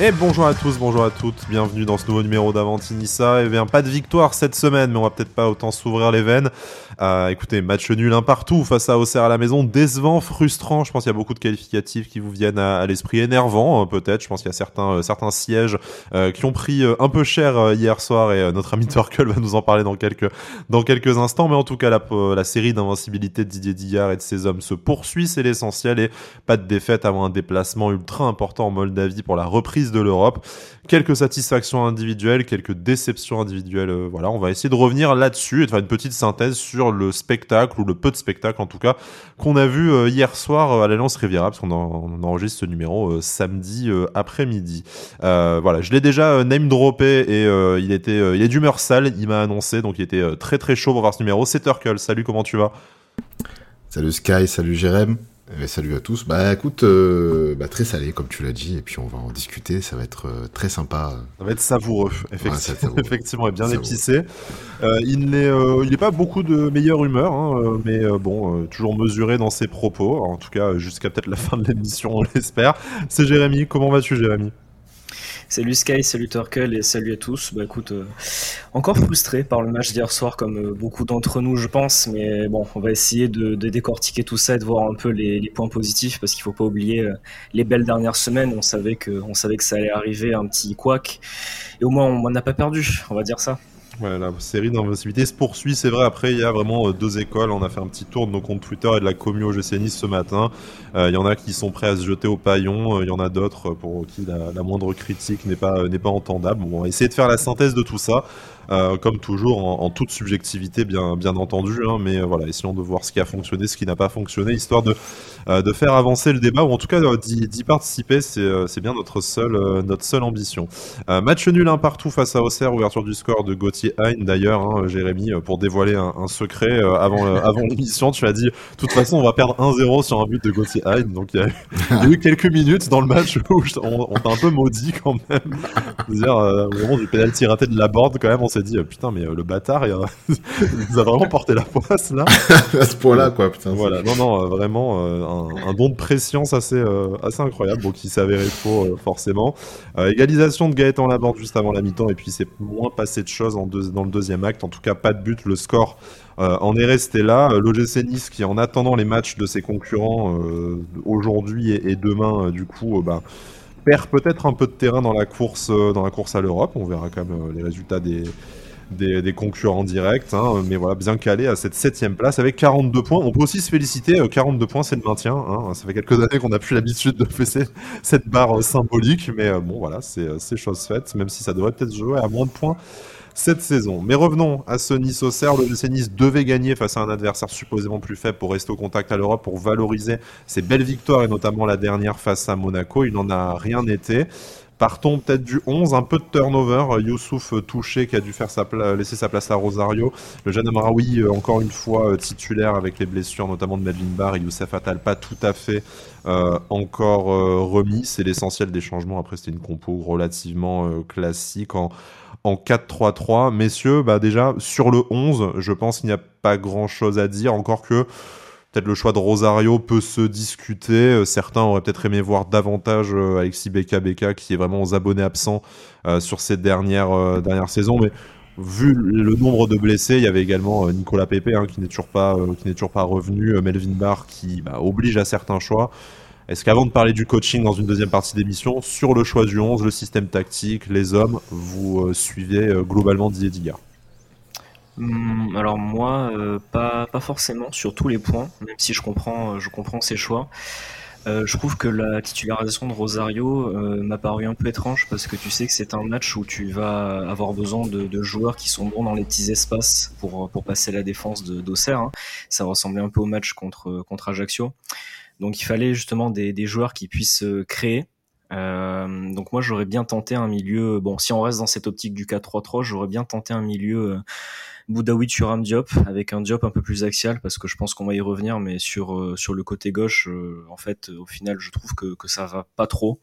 Et bonjour à tous, bonjour à toutes, bienvenue dans ce nouveau numéro d'Avantinissa. Et eh bien, pas de victoire cette semaine, mais on va peut-être pas autant s'ouvrir les veines. Euh, écoutez, match nul un partout face à Auxerre à la maison, décevant, frustrant. Je pense qu'il y a beaucoup de qualificatifs qui vous viennent à, l'esprit, énervant euh, peut-être. Je pense qu'il y a certains, euh, sièges qui ont pris un peu cher hier soir et notre ami Torkel va nous en parler dans quelques, dans quelques instants. Mais en tout cas, la, la série d'invincibilité de Didier Dillard et de ses hommes se poursuit, c'est l'essentiel. Et pas de défaite avant un déplacement ultra important en Moldavie pour la reprise de l'Europe. Quelques satisfactions individuelles, quelques déceptions individuelles. Euh, voilà, on va essayer de revenir là-dessus et de faire une petite synthèse sur le spectacle ou le peu de spectacle en tout cas qu'on a vu euh, hier soir euh, à l'Alliance Riviera parce qu'on enregistre ce numéro samedi après-midi. voilà, je l'ai déjà name droppé et il était, il est d'humeur sale. Il m'a annoncé donc il était très très chaud pour voir ce numéro. C'est Turkle. Salut, comment tu vas? Salut Sky, salut Jérém. Eh, salut à tous. Bah écoute, euh, bah, très salé comme tu l'as dit, et puis on va en discuter. Ça va être euh, très sympa. Ça va être savoureux, effectivement, effectivement et bien épicé. Euh, il n'est, il n'est pas beaucoup de meilleure humeur, hein, mais bon, toujours mesuré dans ses propos. En tout cas, jusqu'à peut-être la fin de l'émission, on l'espère. C'est Jérémy. Comment vas-tu, Jérémy? Salut Sky, salut Turkel et salut à tous. Bah écoute, euh, encore frustré par le match d'hier soir comme euh, beaucoup d'entre nous je pense, mais bon, on va essayer de, décortiquer tout ça et de voir un peu les, points positifs parce qu'il faut pas oublier euh, les belles dernières semaines. On savait que, savait que ça allait arriver un petit couac et au moins on n'a pas perdu, on va dire ça. Ouais, la série d'invincibilité se poursuit, c'est vrai. Après, il y a vraiment euh, deux écoles. On a fait un petit tour de nos comptes Twitter et de la commu au GC ce matin. Euh, il y en a qui sont prêts à se jeter au paillon. Euh, il y en a d'autres pour qui la, moindre critique n'est pas, n'est pas entendable. On va essayer de faire la synthèse de tout ça. Euh, comme toujours en, toute subjectivité bien, bien entendu, hein, mais voilà, essayons de voir ce qui a fonctionné, ce qui n'a pas fonctionné, histoire de, de faire avancer le débat, ou en tout cas d'y participer, c'est bien notre seule, notre seule ambition. match nul un partout face à Auxerre, ouverture du score de Gauthier Hein d'ailleurs, hein, Jérémy, pour dévoiler un, secret avant, avant l'émission, tu as dit, de toute façon, on va perdre 1-0 sur un but de Gauthier Hein, donc il y, a eu quelques minutes dans le match où on, t'a un peu maudit quand même. C'est-à-dire, au moment du penalty raté de la board, quand même, on s'est dit, putain, mais le bâtard, il, nous a vraiment porté la poisse là. à ce point-là, quoi, putain. Voilà, non, non, vraiment, un, don de préscience assez, assez incroyable, bon, qui s'avérait faux, forcément. égalisation de Gaëtan Laborde juste avant la mi-temps, et puis c'est moins passé de choses en deux dans le deuxième acte. En tout cas, pas de but. Le score euh, en est resté là. Euh, L'OGC Nice, qui en attendant les matchs de ses concurrents euh, aujourd'hui et, demain, du coup, bah, perd peut-être un peu de terrain dans la course, dans la course à l'Europe. On verra quand même les résultats des, des, concurrents directs, hein, mais voilà, bien calé à cette septième place avec 42 points. On peut aussi se féliciter, 42 points c'est le maintien, hein. ça fait quelques années qu'on n'a plus l'habitude de faire cette barre symbolique, mais bon voilà, c'est chose faite, même si ça devrait peut-être jouer à moins de points cette saison. Mais revenons à ce Nice Auxerre. Le GC Nice devait gagner face à un adversaire supposément plus faible pour rester au contact à l'Europe, pour valoriser ses belles victoires et notamment la dernière face à Monaco. Il n'en a rien été. Partons peut-être du 11, un peu de turnover. Youssouf euh, touché qui a dû faire laisser sa place à Rosario. Le jeune Amraoui, euh, encore une fois, euh, titulaire avec les blessures notamment de Medlin Bar et Youssef Attal, pas tout à fait encore remis. C'est l'essentiel des changements. Après, c'était une compo relativement classique en, en 4-3-3. Messieurs, bah déjà, sur le 11, je pense qu'il n'y a pas grand-chose à dire, encore que peut-être le choix de Rosario peut se discuter. Euh, certains auraient peut-être aimé voir davantage euh, Alexis Beka Beka, qui est vraiment aux abonnés absents euh, sur ces dernières, dernières saisons. Mais vu le nombre de blessés, il y avait également Nicolas Pepe hein, qui n'est toujours pas qui n'est toujours pas revenu, Melvin Barr qui bah, oblige à certains choix. Est-ce qu'avant de parler du coaching dans une deuxième partie d'émission, sur le choix du 11, le système tactique, les hommes, vous euh, suivez euh, globalement Didier Digard? Hum, alors moi, euh, pas, pas forcément sur tous les points, même si je comprends, je comprends ses choix. je trouve que la titularisation de Rosario m'a paru un peu étrange parce que tu sais que c'est un match où tu vas avoir besoin de, joueurs qui sont bons dans les petits espaces pour, pour passer la défense d'Auxerre. Hein. Ça ressemblait un peu au match contre, contre Ajaccio. Donc il fallait justement des, joueurs qui puissent euh, créer. Euh, donc moi j'aurais bien tenté un milieu. Bon, si on reste dans cette optique du 4-3-3, j'aurais bien tenté un milieu euh, Boudaoui Thuram Diop avec un Diop un peu plus axial parce que je pense qu'on va y revenir, mais sur sur le côté gauche, en fait, au final, je trouve que que ça va pas trop.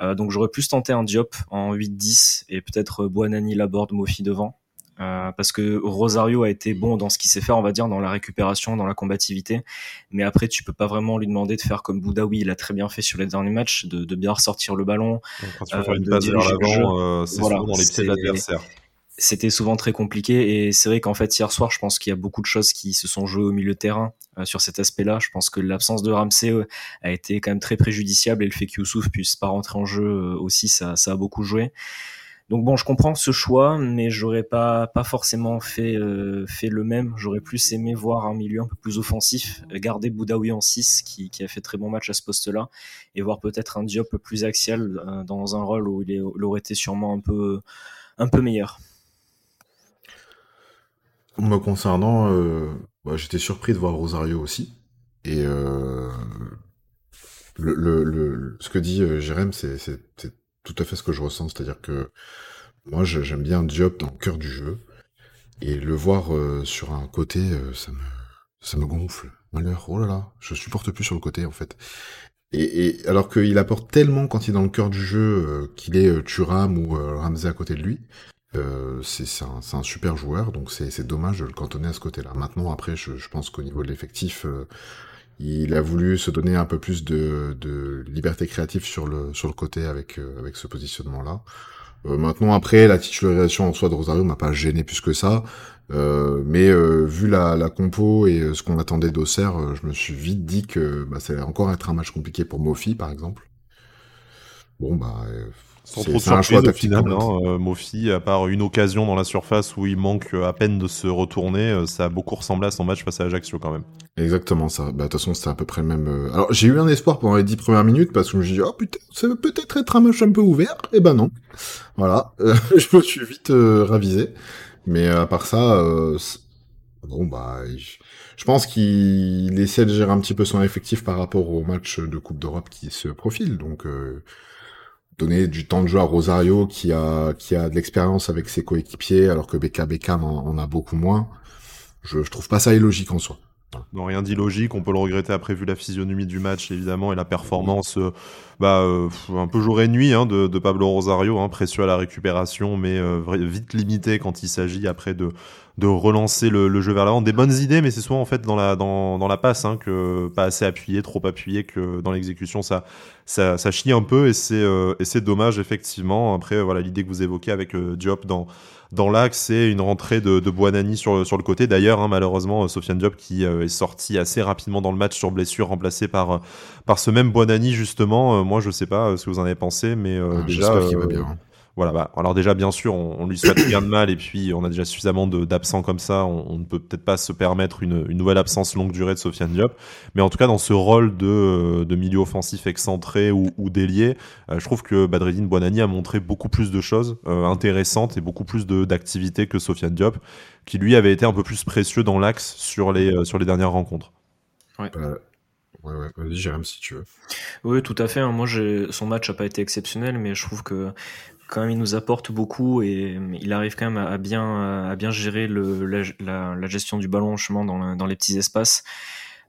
donc j'aurais plus tenté un Diop en 8-10 et peut-être Boanani, Laborde, Mofi devant. Euh, parce que Rosario a été bon dans ce qu'il sait faire, on va dire, dans la récupération, dans la combativité. Mais après, tu peux pas vraiment lui demander de faire comme Boudaoui, il a très bien fait sur les derniers matchs, de, bien ressortir le ballon. Quand tu veux faire une passe vers l'avant, c'est souvent dans les pieds de l'adversaire. c'était souvent très compliqué. Et c'est vrai qu'en fait hier soir je pense qu'il y a beaucoup de choses qui se sont jouées au milieu de terrain euh, sur cet aspect-là. Je pense que l'absence de Ramsey euh, a été quand même très préjudiciable. Et le fait qu'Youssouf puisse pas rentrer en jeu euh, aussi ça, ça a beaucoup joué donc bon je comprends ce choix mais j'aurais pas pas forcément fait fait le même j'aurais plus aimé voir un milieu un peu plus offensif garder Boudaoui en 6 qui, a fait très bon match à ce poste-là et voir peut-être un Diop plus axial dans un rôle où il, est, aurait été sûrement un peu meilleur me concernant, euh, bah, j'étais surpris de voir Rosario aussi. Et euh, ce que dit euh, Jérém, c'est tout à fait ce que je ressens. C'est-à-dire que moi, j'aime bien Diop dans le cœur du jeu. Et le voir euh, sur un côté, euh, ça, me, ça me gonfle. Malheur, oh là là, je supporte plus sur le côté en fait. Et, et alors qu'il apporte tellement quand il est dans le cœur du jeu, qu'il est Turam ou Ramsey à côté de lui, euh, c'est un, un, super joueur, donc c'est dommage de le cantonner à ce côté-là. Maintenant, après, je, pense qu'au niveau de l'effectif, euh, il a voulu se donner un peu plus de, liberté créative sur le, sur côté avec, euh, ce positionnement-là. maintenant, après, la titularisation en soi de Rosario m'a pas gêné plus que ça. mais vu la, la, compo et ce qu'on attendait d'Auxerre, je me suis vite dit que bah, ça allait encore être un match compliqué pour Mofi, par exemple. Bon, bah, sans trop de surprise au final, hein, euh, Mofi, à part une occasion dans la surface où il manque euh, à peine de se retourner, euh, ça a beaucoup ressemblé à son match face à Ajaccio quand même. Exactement ça. Bah, de toute façon, c'était à peu près le même. Alors, j'ai eu un espoir pendant les dix premières minutes parce que je me suis dit, oh putain, ça peut peut-être être un match un peu ouvert. Et eh ben non. Voilà. je me suis vite ravisé. Mais à part ça, bon bah, je pense qu'il essaie de gérer un petit peu son effectif par rapport au match de Coupe d'Europe qui se profile. Donc donner du temps de jeu à Rosario qui a de l'expérience avec ses coéquipiers alors que Becca Beckham en, a beaucoup moins. Je, je trouve pas ça illogique en soi. Non, rien d'illogique, on peut le regretter après vu la physionomie du match évidemment et la performance euh, bah, euh, un peu jour et nuit hein, de, de, Pablo Rosario, hein, précieux à la récupération mais euh, vite limité quand il s'agit après de, de relancer le, le jeu vers l'avant. Des bonnes idées mais c'est souvent en fait dans la, dans, dans la passe hein, que pas assez appuyé, trop appuyé que dans l'exécution ça, ça, ça chie un peu et c'est et c'est dommage effectivement. Après voilà l'idée que vous évoquez avec Diop dans dans l'axe c'est une rentrée de, de Buonani sur, sur le côté. D'ailleurs, hein, malheureusement, Sofiane Diop qui euh, est sorti assez rapidement dans le match sur blessure, remplacé par, euh, par ce même Buonani, justement. Euh, moi, je sais pas ce que vous en avez pensé, mais ah, déjà. qu'il va bien. Voilà, bah, alors déjà, bien sûr, on, lui souhaite rien de mal, et puis on a déjà suffisamment d'absents comme ça, on, ne peut peut-être pas se permettre une, une, nouvelle absence longue durée de Sofiane Diop, mais en tout cas, dans ce rôle de, de milieu offensif excentré ou, ou délié, euh, je trouve que Badreddine Bonani a montré beaucoup plus de choses euh, intéressantes et beaucoup plus d'activités que Sofiane Diop, qui lui avait été un peu plus précieux dans l'axe sur les, euh, sur les dernières rencontres. Ouais. Ouais, ouais, vas-y, Jérôme, si tu veux. Oui, tout à fait. Hein. Moi, son match n'a pas été exceptionnel, mais je trouve que quand même il nous apporte beaucoup et il arrive quand même à, bien à bien gérer le, la, la, gestion du ballon en chemin dans, dans, les petits espaces.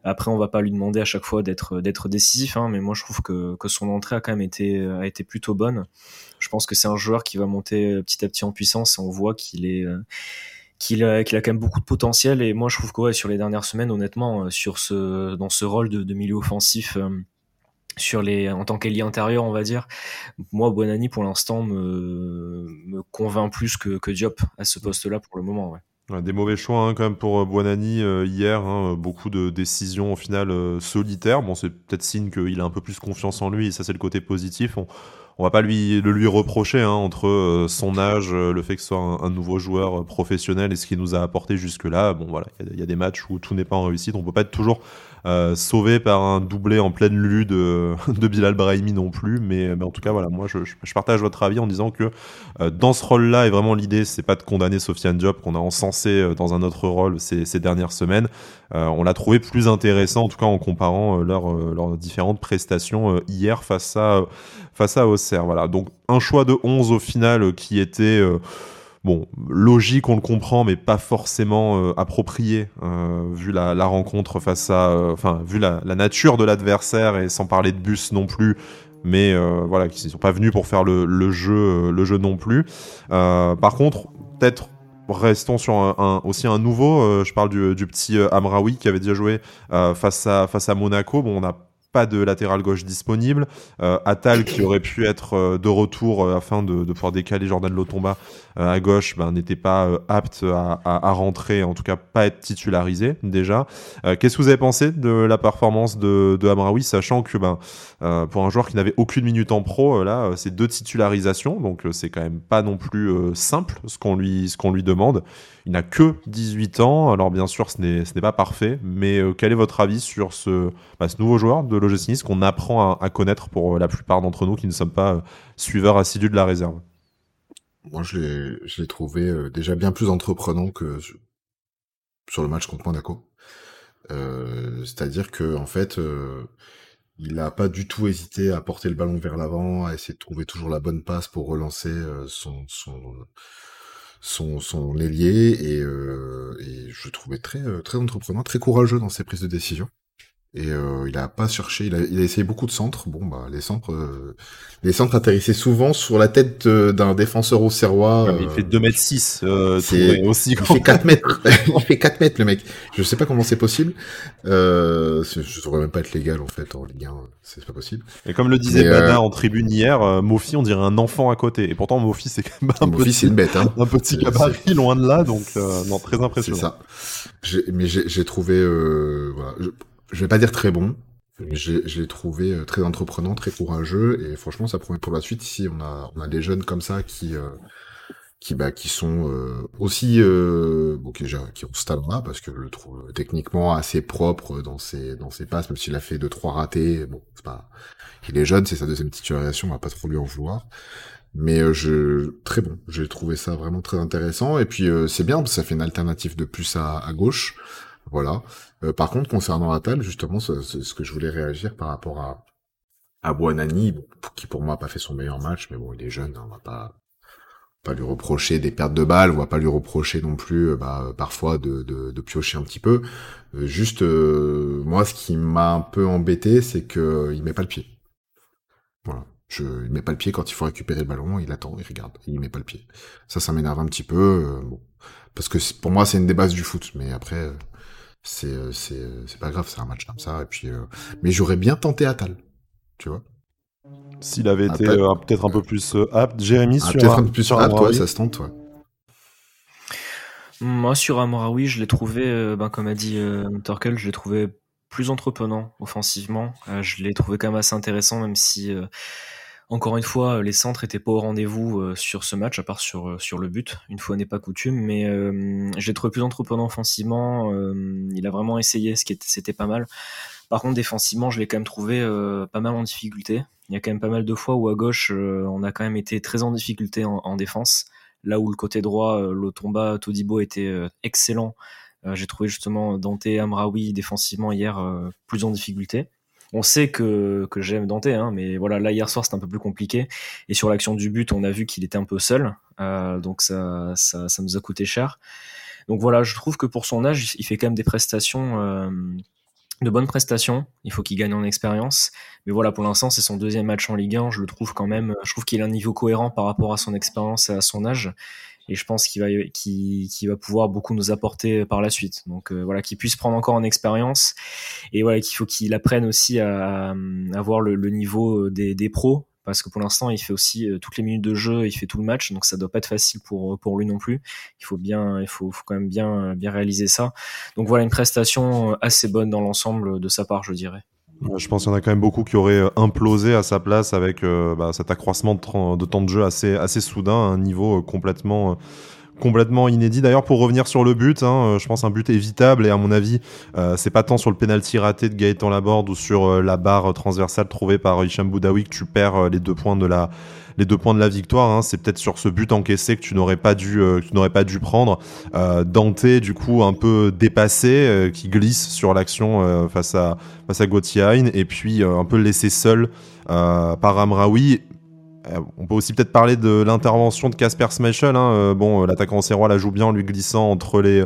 Après, on va pas lui demander à chaque fois d'être d'être décisif, hein, mais moi je trouve que, que son entrée a quand même été a été plutôt bonne. Je pense que c'est un joueur qui va monter petit à petit en puissance et on voit qu'il est qu'il a, qu'il a quand même beaucoup de potentiel et moi je trouve que ouais, sur les dernières semaines honnêtement sur ce dans ce rôle de, de milieu offensif euh, sur les en tant qu'ailier intérieur on va dire moi Bonani pour l'instant me, me convainc plus que, que Diop à ce poste là pour le moment ouais. des mauvais choix hein, quand même pour euh, Buonani euh, hier, hein, beaucoup de décisions au final euh, solitaires. Bon, c'est peut-être signe qu'il a un peu plus confiance en lui et ça c'est le côté positif. On, on va pas lui le lui reprocher hein, entre son âge, le fait que ce soit un, nouveau joueur professionnel et ce qu'il nous a apporté jusque là. Bon voilà, il y, a des matchs où tout n'est pas en réussite. On peut pas être toujours euh, sauvé par un doublé en pleine lue de, Bilal Brahimi non plus. Mais, mais, en tout cas, voilà, moi je, partage votre avis en disant que euh, dans ce rôle-là, et vraiment l'idée, c'est pas de condamner Sofiane Diop qu'on a encensé euh, dans un autre rôle ces, ces dernières semaines. on l'a trouvé plus intéressant, en tout cas en comparant leurs leurs différentes prestations hier face à face Auxerre. Donc un choix de 11 au final qui était bon, logique, on le comprend, mais pas forcément euh, approprié, euh, vu la, rencontre face à, euh, enfin, vu la, nature de l'adversaire et sans parler de bus non plus. Mais voilà, qui ne sont pas venus pour faire le, jeu, le jeu non plus. par contre, peut-être restons sur un, aussi un nouveau. je parle du, petit Amraoui qui avait déjà joué face, à, Monaco. Bon, on a pas de latéral gauche disponible. Atal, qui aurait pu être de retour afin de, pouvoir décaler Jordan Lotomba à gauche, ben, n'était pas apte à, rentrer, en tout cas pas être titularisé déjà. Qu'est-ce que vous avez pensé de la performance de, de Amraoui, sachant que ben, pour un joueur qui n'avait aucune minute en pro, là, c'est deux titularisations, donc c'est quand même pas non plus simple ce qu'on lui, lui demande. Il n'a que 18 ans, alors bien sûr ce n'est, pas parfait, mais quel est votre avis sur ce, bah, ce nouveau joueur de l'OGC qu'on apprend à, connaître pour euh, la plupart d'entre nous qui ne sommes pas euh, suiveurs assidus de la réserve? Moi, je l'ai, trouvé euh, déjà bien plus entreprenant que sur le match contre Monaco. c'est-à-dire que en fait, il n'a pas du tout hésité à porter le ballon vers l'avant, à essayer de trouver toujours la bonne passe pour relancer son, son, ailier et, je trouvais très, très entreprenant, très courageux dans ses prises de décision. Et euh, il a pas cherché, il a, il a, essayé beaucoup de centres. Bon bah les centres, euh, les centres atterrissaient souvent sur la tête euh, d'un défenseur au serrois. il fait 2 mètres 6 c'est aussi. Il fait 4 mètres. il fait 4 mètres le mec. Je sais pas comment c'est possible. Euh, je devrais même pas être légal en fait en Ligue 1. C'est pas possible. Et comme le disait Bada en tribune hier, Mofi on dirait un enfant à côté. Et pourtant Mofi c'est quand même un Mofi c'est une bête. Hein. un petit gabarit loin de là, donc non très impressionnant. C'est ça. Mais j'ai trouvé voilà je vais pas dire très bon, mais je l'ai trouvé euh, très entreprenant, très courageux, et franchement, ça promet pour la suite. Ici, on a, on a des jeunes comme ça qui, euh, qui, bah, qui sont euh, aussi, bon, qui, qui ont ce talent-là, parce que je le trouve techniquement assez propre dans ses, dans ses passes, même s'il a fait deux trois ratés. Bon, c'est pas, il est jeune, c'est sa deuxième titularisation, on va pas trop lui en vouloir. Mais je très bon, j'ai trouvé ça vraiment très intéressant. Et puis c'est bien, ça fait une alternative de plus à, à gauche. Voilà. Euh, par contre, concernant Atal, justement, c'est ce que je voulais réagir par rapport à, à Buonani, qui pour moi n'a pas fait son meilleur match, mais bon, il est jeune, hein, on va pas pas lui reprocher des pertes de balles, on va pas lui reprocher non plus euh, bah, parfois de, de, piocher un petit peu. Euh, juste, moi, ce qui m'a un peu embêté, c'est que il met pas le pied. Voilà. Je, il met pas le pied quand il faut récupérer le ballon, il attend, il regarde, il met pas le pied. Ça, ça m'énerve un petit peu, parce que pour moi, c'est une des bases du foot, mais après, c'est euh, c'est euh, c'est pas grave, c'est un match comme ça. Et puis, euh, mais j'aurais bien tenté Atal, tu vois. S'il avait été peut-être un peu plus apte, Jérémy ah, sur peut-être un peu plus apte, ouais, ça se tente, ouais. Moi, sur Amoraoui, je l'ai trouvé, ben, comme a dit Torkel, je l'ai trouvé plus entreprenant offensivement. je l'ai trouvé quand même assez intéressant, même si encore une fois, les centres étaient pas au rendez-vous euh, sur ce match, à part sur, euh, sur le but. Une fois n'est pas coutume, mais euh, j'ai trouvé plus entreprenant offensivement. il a vraiment essayé, ce qui était, c'était pas mal. Par contre, défensivement, je l'ai quand même trouvé pas mal en difficulté. Il y a quand même pas mal de fois où à gauche, on a quand même été très en difficulté en, défense. Là où le côté droit, Lotomba, Todibo était excellent. j'ai trouvé justement Dante Amraoui défensivement hier plus en difficulté on sait que, que j'aime Dante, hein, mais voilà, là hier soir c'était un peu plus compliqué. Et sur l'action du but, on a vu qu'il était un peu seul, euh, donc ça, ça, ça, nous a coûté cher. Donc voilà, je trouve que pour son âge, il fait quand même des prestations, euh, de bonnes prestations. Il faut qu'il gagne en expérience, mais voilà, pour l'instant c'est son deuxième match en Ligue 1. Je le trouve quand même, je trouve qu'il a un niveau cohérent par rapport à son expérience et à son âge et je pense qu'il va, va pouvoir beaucoup nous apporter par la suite. Donc euh, voilà, qu'il puisse prendre encore en expérience et voilà qu'il faut qu'il apprenne aussi à, avoir le, niveau des, des, pros parce que pour l'instant il fait aussi euh, toutes les minutes de jeu, il fait tout le match, donc ça doit pas être facile pour pour lui non plus. Il faut bien, il faut, faut quand même bien bien réaliser ça. Donc voilà une prestation assez bonne dans l'ensemble de sa part, je dirais. Je pense qu'il y en a quand même beaucoup qui auraient euh, implosé à sa place avec euh, bah, cet accroissement de, temps de jeu assez, assez soudain, un niveau euh, complètement, complètement inédit. D'ailleurs, pour revenir sur le but, hein, je pense un but évitable et à mon avis, c'est pas tant sur le penalty raté de Gaëtan Laborde ou sur la barre transversale trouvée par Hicham Boudaoui que tu perds les deux points de la victoire. Hein, c'est peut-être sur ce but encaissé que tu n'aurais pas dû, euh, prendre. Euh, Dante, du coup, un peu dépassé, euh, qui glisse sur l'action face à face à Gauthier et puis un peu laissé seul par Amraoui. On peut aussi peut-être parler de l'intervention de Casper Schmeichel. Hein. bon, l'attaquant serrois la joue bien en lui glissant entre les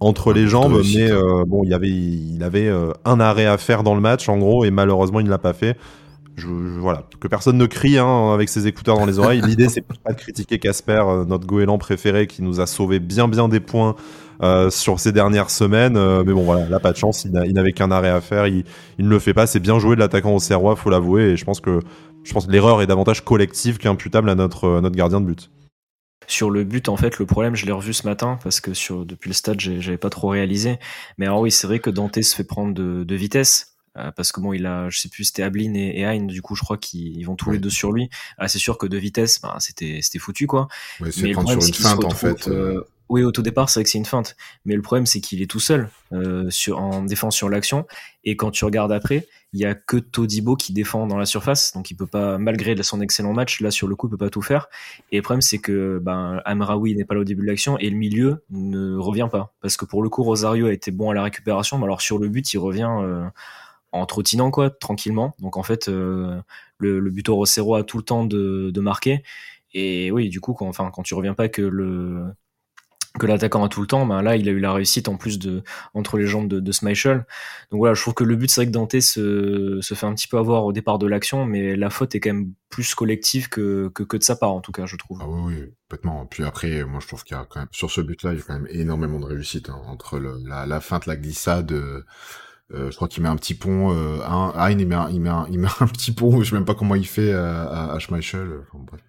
entre les jambes, mais bon, il y avait il avait un arrêt à faire dans le match en gros et malheureusement il ne l'a pas fait. Je, voilà, que personne ne crie hein, avec ses écouteurs dans les oreilles. L'idée, c'est pas de critiquer Casper, euh, notre goéland préféré, qui nous a sauvé bien bien des points euh, sur ces dernières semaines. Euh, mais bon, voilà, là, pas de chance. Il n'avait qu'un arrêt à faire. Il, il, ne le fait pas. C'est bien joué de l'attaquant au Serrois, faut l'avouer. Et je pense que, je pense que l'erreur est davantage collective qu'imputable à notre, notre gardien de but. Sur le but, en fait, le problème, je l'ai revu ce matin parce que sur depuis le stade, j'avais pas trop réalisé. Mais alors oui, c'est vrai que Dante se fait prendre de, de vitesse. Euh, parce que bon, il a, je sais plus, c'était Ablin et, et Hein, du coup, je crois qu'ils vont tous les deux sur lui. Ah, c'est sûr que de vitesse, bah, c'était, c'était foutu, quoi. Ouais, mais le problème, c'est qu'il se retrouve, en fait, euh... euh oui, au tout départ, c'est vrai que c'est une feinte. Mais le problème, c'est qu'il est tout seul euh, sur, en défense sur l'action. Et quand tu regardes après, il y a que Todibo qui défend dans la surface. Donc il peut pas, malgré son excellent match, là sur le coup, il peut pas tout faire. Et le problème, c'est que ben, Amraoui n'est pas là au début de l'action et le milieu ne revient pas. Parce que pour le coup, Rosario a été bon à la récupération. Mais alors sur le but, il revient euh, en trottinant, quoi, tranquillement. Donc en fait, euh, le, le buteur Rosero a tout le temps de, marquer. Et oui, du coup, quand, enfin, quand tu reviens pas que le que l'attaquant a tout le temps, ben là il a eu la réussite en plus de entre les jambes de, de. Donc voilà, je trouve que le but c'est vrai que Dante se, se fait un petit peu avoir au départ de l'action, mais la faute est quand même plus collective que, que, que de sa part en tout cas, je trouve. Ah oui, oui, complètement. Puis après, moi je trouve qu'il y a quand même sur ce but-là, il y a quand même énormément de réussite hein, entre la, la feinte, la glissade. Euh, je crois qu'il met un petit pont. Euh, un, Hein, il met un, il met un, il met un petit pont. Je sais même pas comment il fait à, à, à Schmeichel. Enfin, bref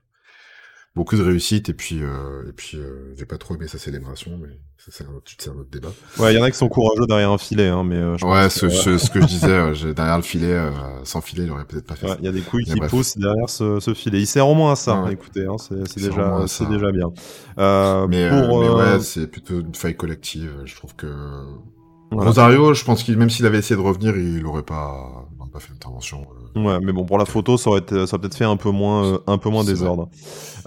beaucoup de réussite et puis euh, et puis euh, j'ai pas trop aimé sa célébration mais ça c'est un un autre débat ouais il y en a qui sont courageux derrière un filet hein, mais euh, je ouais ce, que, ce, ce, que je disais euh, derrière le filet euh, sans filet il aurait peut-être pas fait il ouais, y a des couilles mais qui bref. poussent derrière ce, ce, filet il sert au moins à ça ouais. écoutez hein, c'est déjà c'est déjà bien mais, pour, mais ouais c'est plutôt une faille collective je trouve que voilà. Rosario je pense qu'il même s'il avait essayé de revenir il aurait pas pas fait d'intervention. Euh... Ouais, mais bon, pour la photo, ça aurait, été, ça aurait peut-être fait un peu moins, euh, un peu moins désordre.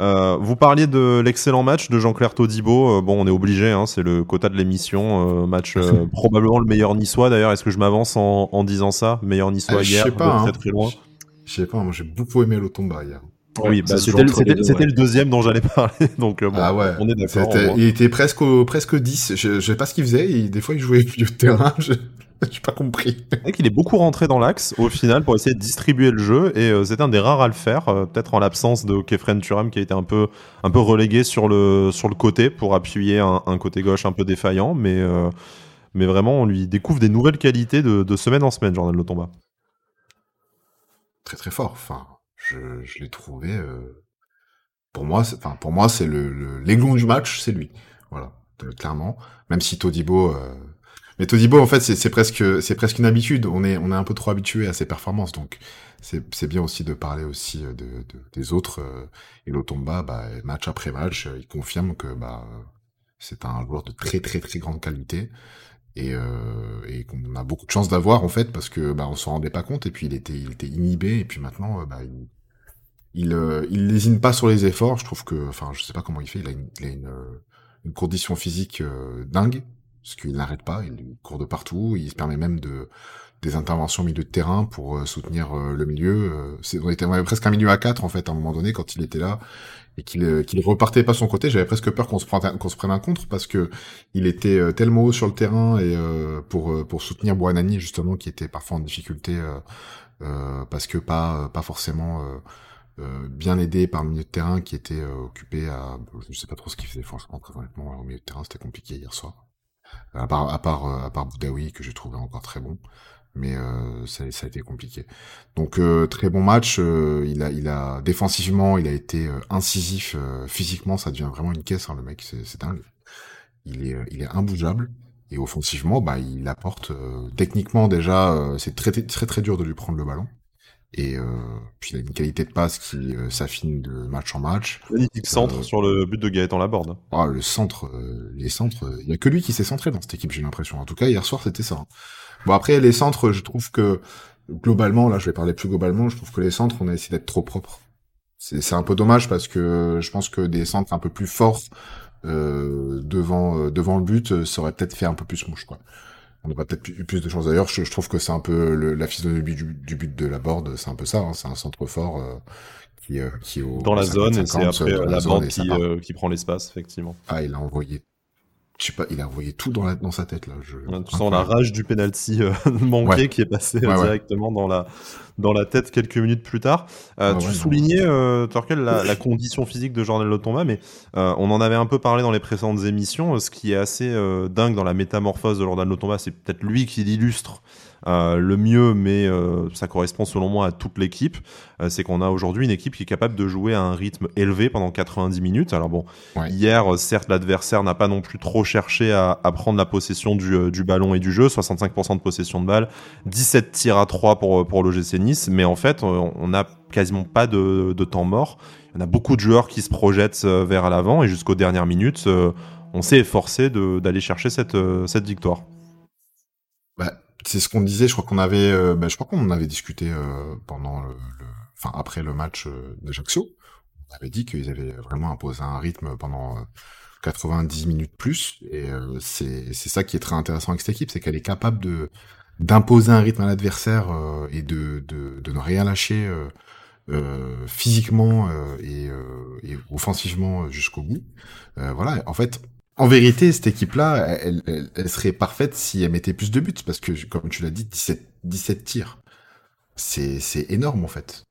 Euh, vous parliez de l'excellent match de Jean-Claire Todibo. Bon, on est obligé, hein, c'est le quota de l'émission. Match probablement le meilleur niçois d'ailleurs. Est-ce que je m'avance en, en, disant ça? Meilleur niçois hier, je sais pas, hein. très loin. Je sais pas, moi j'ai beaucoup aimé l'Otomba hier. Oui, bah, c'était le, ouais. le, deuxième dont j'allais parler, donc bon, ah ouais. on est d'accord. Il était presque au, presque 10. Je, je sais pas ce qu'il faisait. Il, des fois, il jouait de terrain. Je... J'ai pas compris. Il est beaucoup rentré dans l'axe au final pour essayer de distribuer le jeu et euh, c'était un des rares à le faire, euh, peut-être en l'absence de Kefren Turam qui a été un peu, un peu relégué sur le, sur le côté pour appuyer un, un côté gauche un peu défaillant, mais, euh, mais vraiment on lui découvre des nouvelles qualités de, de semaine en semaine, Jordan Lotomba. Très très fort. Enfin, je, je l'ai trouvé. Euh... Pour moi, enfin pour moi c'est le l'aiglon du match, c'est lui. Voilà, clairement. Même si Todibo euh, mais Todibo, en fait, c'est presque, c'est presque une habitude. On est, on est un peu trop habitué à ses performances, donc c'est bien aussi de parler aussi de, de des autres. Euh, et Lotomba, bah, match après match, euh, il confirme que bah, c'est un joueur de très très très grande qualité et, euh, et qu'on a beaucoup de chance d'avoir en fait parce que bah, on s'en rendait pas compte et puis il était, il était inhibé et puis maintenant, bah, il, il, euh, il lésine pas sur les efforts. Je trouve que, enfin, je sais pas comment il fait. Il a une, a une, condition physique euh, dingue parce qu'il n'arrête pas, il court de partout, il se permet même de des interventions au milieu de terrain pour euh, soutenir euh, le milieu. Euh, on était avait presque un milieu à 4 en fait à un moment donné quand il était là et qu'il euh, repartait pas son côté. J'avais presque peur qu'on se prenne se prenne un contre parce que il était euh, tellement haut sur le terrain et pour pour soutenir Buonani justement qui était parfois en difficulté parce que pas pas forcément bien aidé par le milieu de terrain qui était occupé à je sais pas trop ce qu'il faisait franchement très honnêtement au milieu de terrain c'était compliqué hier soir à part à part à part Boudaoui que j'ai trouvé encore très bon mais euh, ça, ça, a été compliqué donc euh, très bon match euh, il a il a défensivement il a été euh, incisif euh, physiquement ça devient vraiment une caisse hein, le mec c'est dingue il est il est imbougeable et offensivement bah il apporte techniquement déjà c'est très, très très dur de lui prendre le ballon et euh, puis il a une qualité de passe qui euh, s'affine de match en match. Magnifique centre euh, sur le but de Gaëtan Laborde. Ah, le centre, euh, les centres, il y a que lui qui s'est centré dans cette équipe, j'ai l'impression. En tout cas, hier soir, c'était ça. Hein. Bon, après, les centres, je trouve que globalement, là, je vais parler plus globalement, je trouve que les centres, on a essayé d'être trop propres. C'est un peu dommage parce que je pense que des centres un peu plus forts devant devant le but, ça aurait peut-être fait un peu plus mouche, quoi on n'a peut-être eu plus de chance. D'ailleurs, je, je, trouve que c'est un peu le, la physionomie du, du, but de la board, c'est un peu ça. Hein, c'est un centre fort euh, qui, euh, qui est au, dans la zone et c'est après la, la bande qui, euh, qui, prend l'espace, effectivement. Ah, il a envoyé je sais pas, il a envoyé tout dans, la, dans sa tête là. Je... tu sens la rage du penalty euh, manqué qui est passé directement dans la dans la tête quelques minutes plus tard. Euh, tu soulignais, euh, Torquel, la, la, condition physique de Jordan Lotomba, mais euh, on en avait un peu parlé dans les précédentes émissions. Ce qui est assez dingue dans la métamorphose de Jordan Lotomba, c'est peut-être lui qui l'illustre le mieux, mais euh, ça correspond selon moi à toute l'équipe, euh, c'est qu'on a aujourd'hui une équipe qui est capable de jouer à un rythme élevé pendant 90 minutes. Alors bon, hier, certes, l'adversaire n'a pas non plus trop cherché à, à prendre la possession du, du, ballon et du jeu, 65% de possession de balle, 17 tirs à 3 pour, pour l'OGC Nice, mais en fait, on n'a quasiment pas de, de, temps mort. Il y en a beaucoup de joueurs qui se projettent vers l'avant et jusqu'aux dernières minutes, on s'est efforcé d'aller chercher cette, cette victoire. Bah, c'est ce qu'on disait. Je crois qu'on avait, euh, bah, je crois qu'on avait discuté euh, pendant le, enfin après le match euh, d'Ajaccio. On avait dit qu'ils avaient vraiment imposé un rythme pendant 90 minutes plus. Et c'est c'est ça qui est très intéressant avec cette équipe, c'est qu'elle est capable de d'imposer un rythme à l'adversaire et de, de, de ne rien lâcher. Euh, physiquement et, et, offensivement jusqu'au bout. voilà, en fait, en vérité, cette équipe-là, elle, elle, serait parfaite si elle mettait plus de buts, parce que, comme tu l'as dit, 17, 17 tirs. C'est énorme, en fait.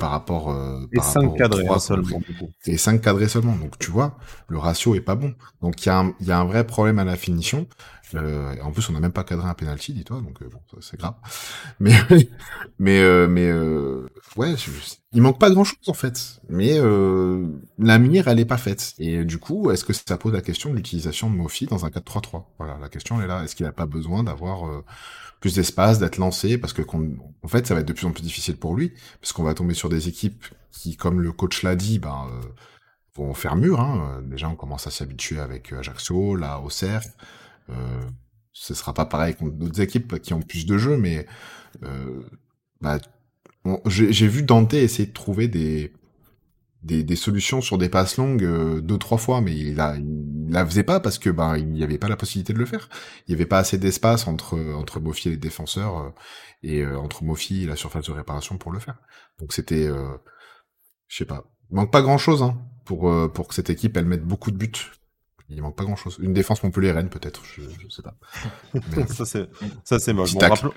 Par rapport, euh, et 5 cadrés hein, seulement. Et 5 cadrés seulement. Donc, tu vois, le ratio est pas bon. Donc, il y, a un, y a un vrai problème à la finition. Euh, en plus, on n'a même pas cadré un penalty, dis-toi, donc euh, bon, c'est grave. Mais, mais, euh, mais, euh, ouais, il manque pas grand-chose en fait. Mais euh, la mire, elle est pas faite. Et du coup, est-ce que ça pose la question de l'utilisation de Mofi dans un 4-3-3 Voilà, la question elle est là. Est-ce qu'il a pas besoin d'avoir plus d'espace, d'être lancé Parce que en fait, ça va être de plus en plus difficile pour lui, parce qu'on va tomber sur des équipes qui, comme le coach l'a dit, ben vont faire mur. Hein. Déjà, on commence à s'habituer avec Ajaccio, là, Auxerre. Euh, ce sera pas pareil contre d'autres équipes qui ont plus de jeux, mais euh, bah, j'ai vu Dante essayer de trouver des, des, des, solutions sur des passes longues euh, deux trois fois, mais il la il la faisait pas parce que bah il n'y avait pas la possibilité de le faire. Il n'y avait pas assez d'espace entre entre Mofi et les défenseurs euh, et euh, entre Mofi et la surface de réparation pour le faire. Donc c'était, je sais pas, il manque pas grand chose hein, pour pour que cette équipe elle mette beaucoup de buts il manque pas grand chose. Une défense Montpellier-Rennes, peut-être, je, je, sais pas. ça, c'est, ça, c'est moche. Bon, rappelons,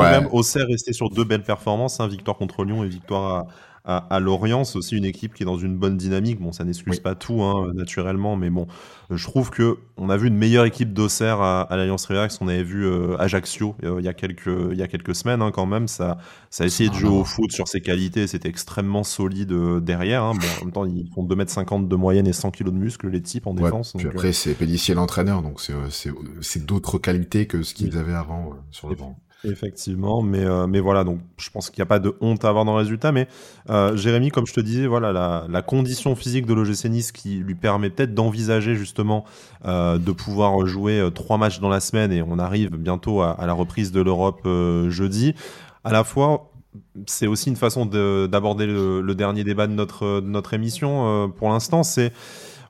ouais. même, Auxerre resté sur deux belles performances, hein, victoire contre Lyon et victoire à, à, Lorient. C'est aussi une équipe qui est dans une bonne dynamique. Bon, ça n'excuse pas tout, hein, naturellement, mais bon, je trouve que on a vu une meilleure équipe d'Auxerre à, à l'Alliance Riviera qu'on avait vu euh, Ajaccio euh, il y a quelques il y a quelques semaines hein, quand même. Ça ça a essayé de jouer au foot sur ses qualités. C'était extrêmement solide euh, derrière. Hein. Bon, en même temps, ils font 2m50 de moyenne et 100 kg de muscle les types en défense. puis après, c'est Pellissier l'entraîneur, donc c'est d'autres qualités que ce qu'ils avaient avant sur le banc. Effectivement, mais, euh, mais voilà, donc je pense qu'il n'y a pas de honte à avoir dans le résultat. Mais euh, Jérémy, comme je te disais, voilà, la, condition physique de l'OGC Nice qui lui permet peut-être d'envisager justement euh, de pouvoir jouer trois matchs dans la semaine et on arrive bientôt à, la reprise de l'Europe jeudi. À la fois, c'est aussi une façon d'aborder le, le, dernier débat de notre, de notre émission pour l'instant, c'est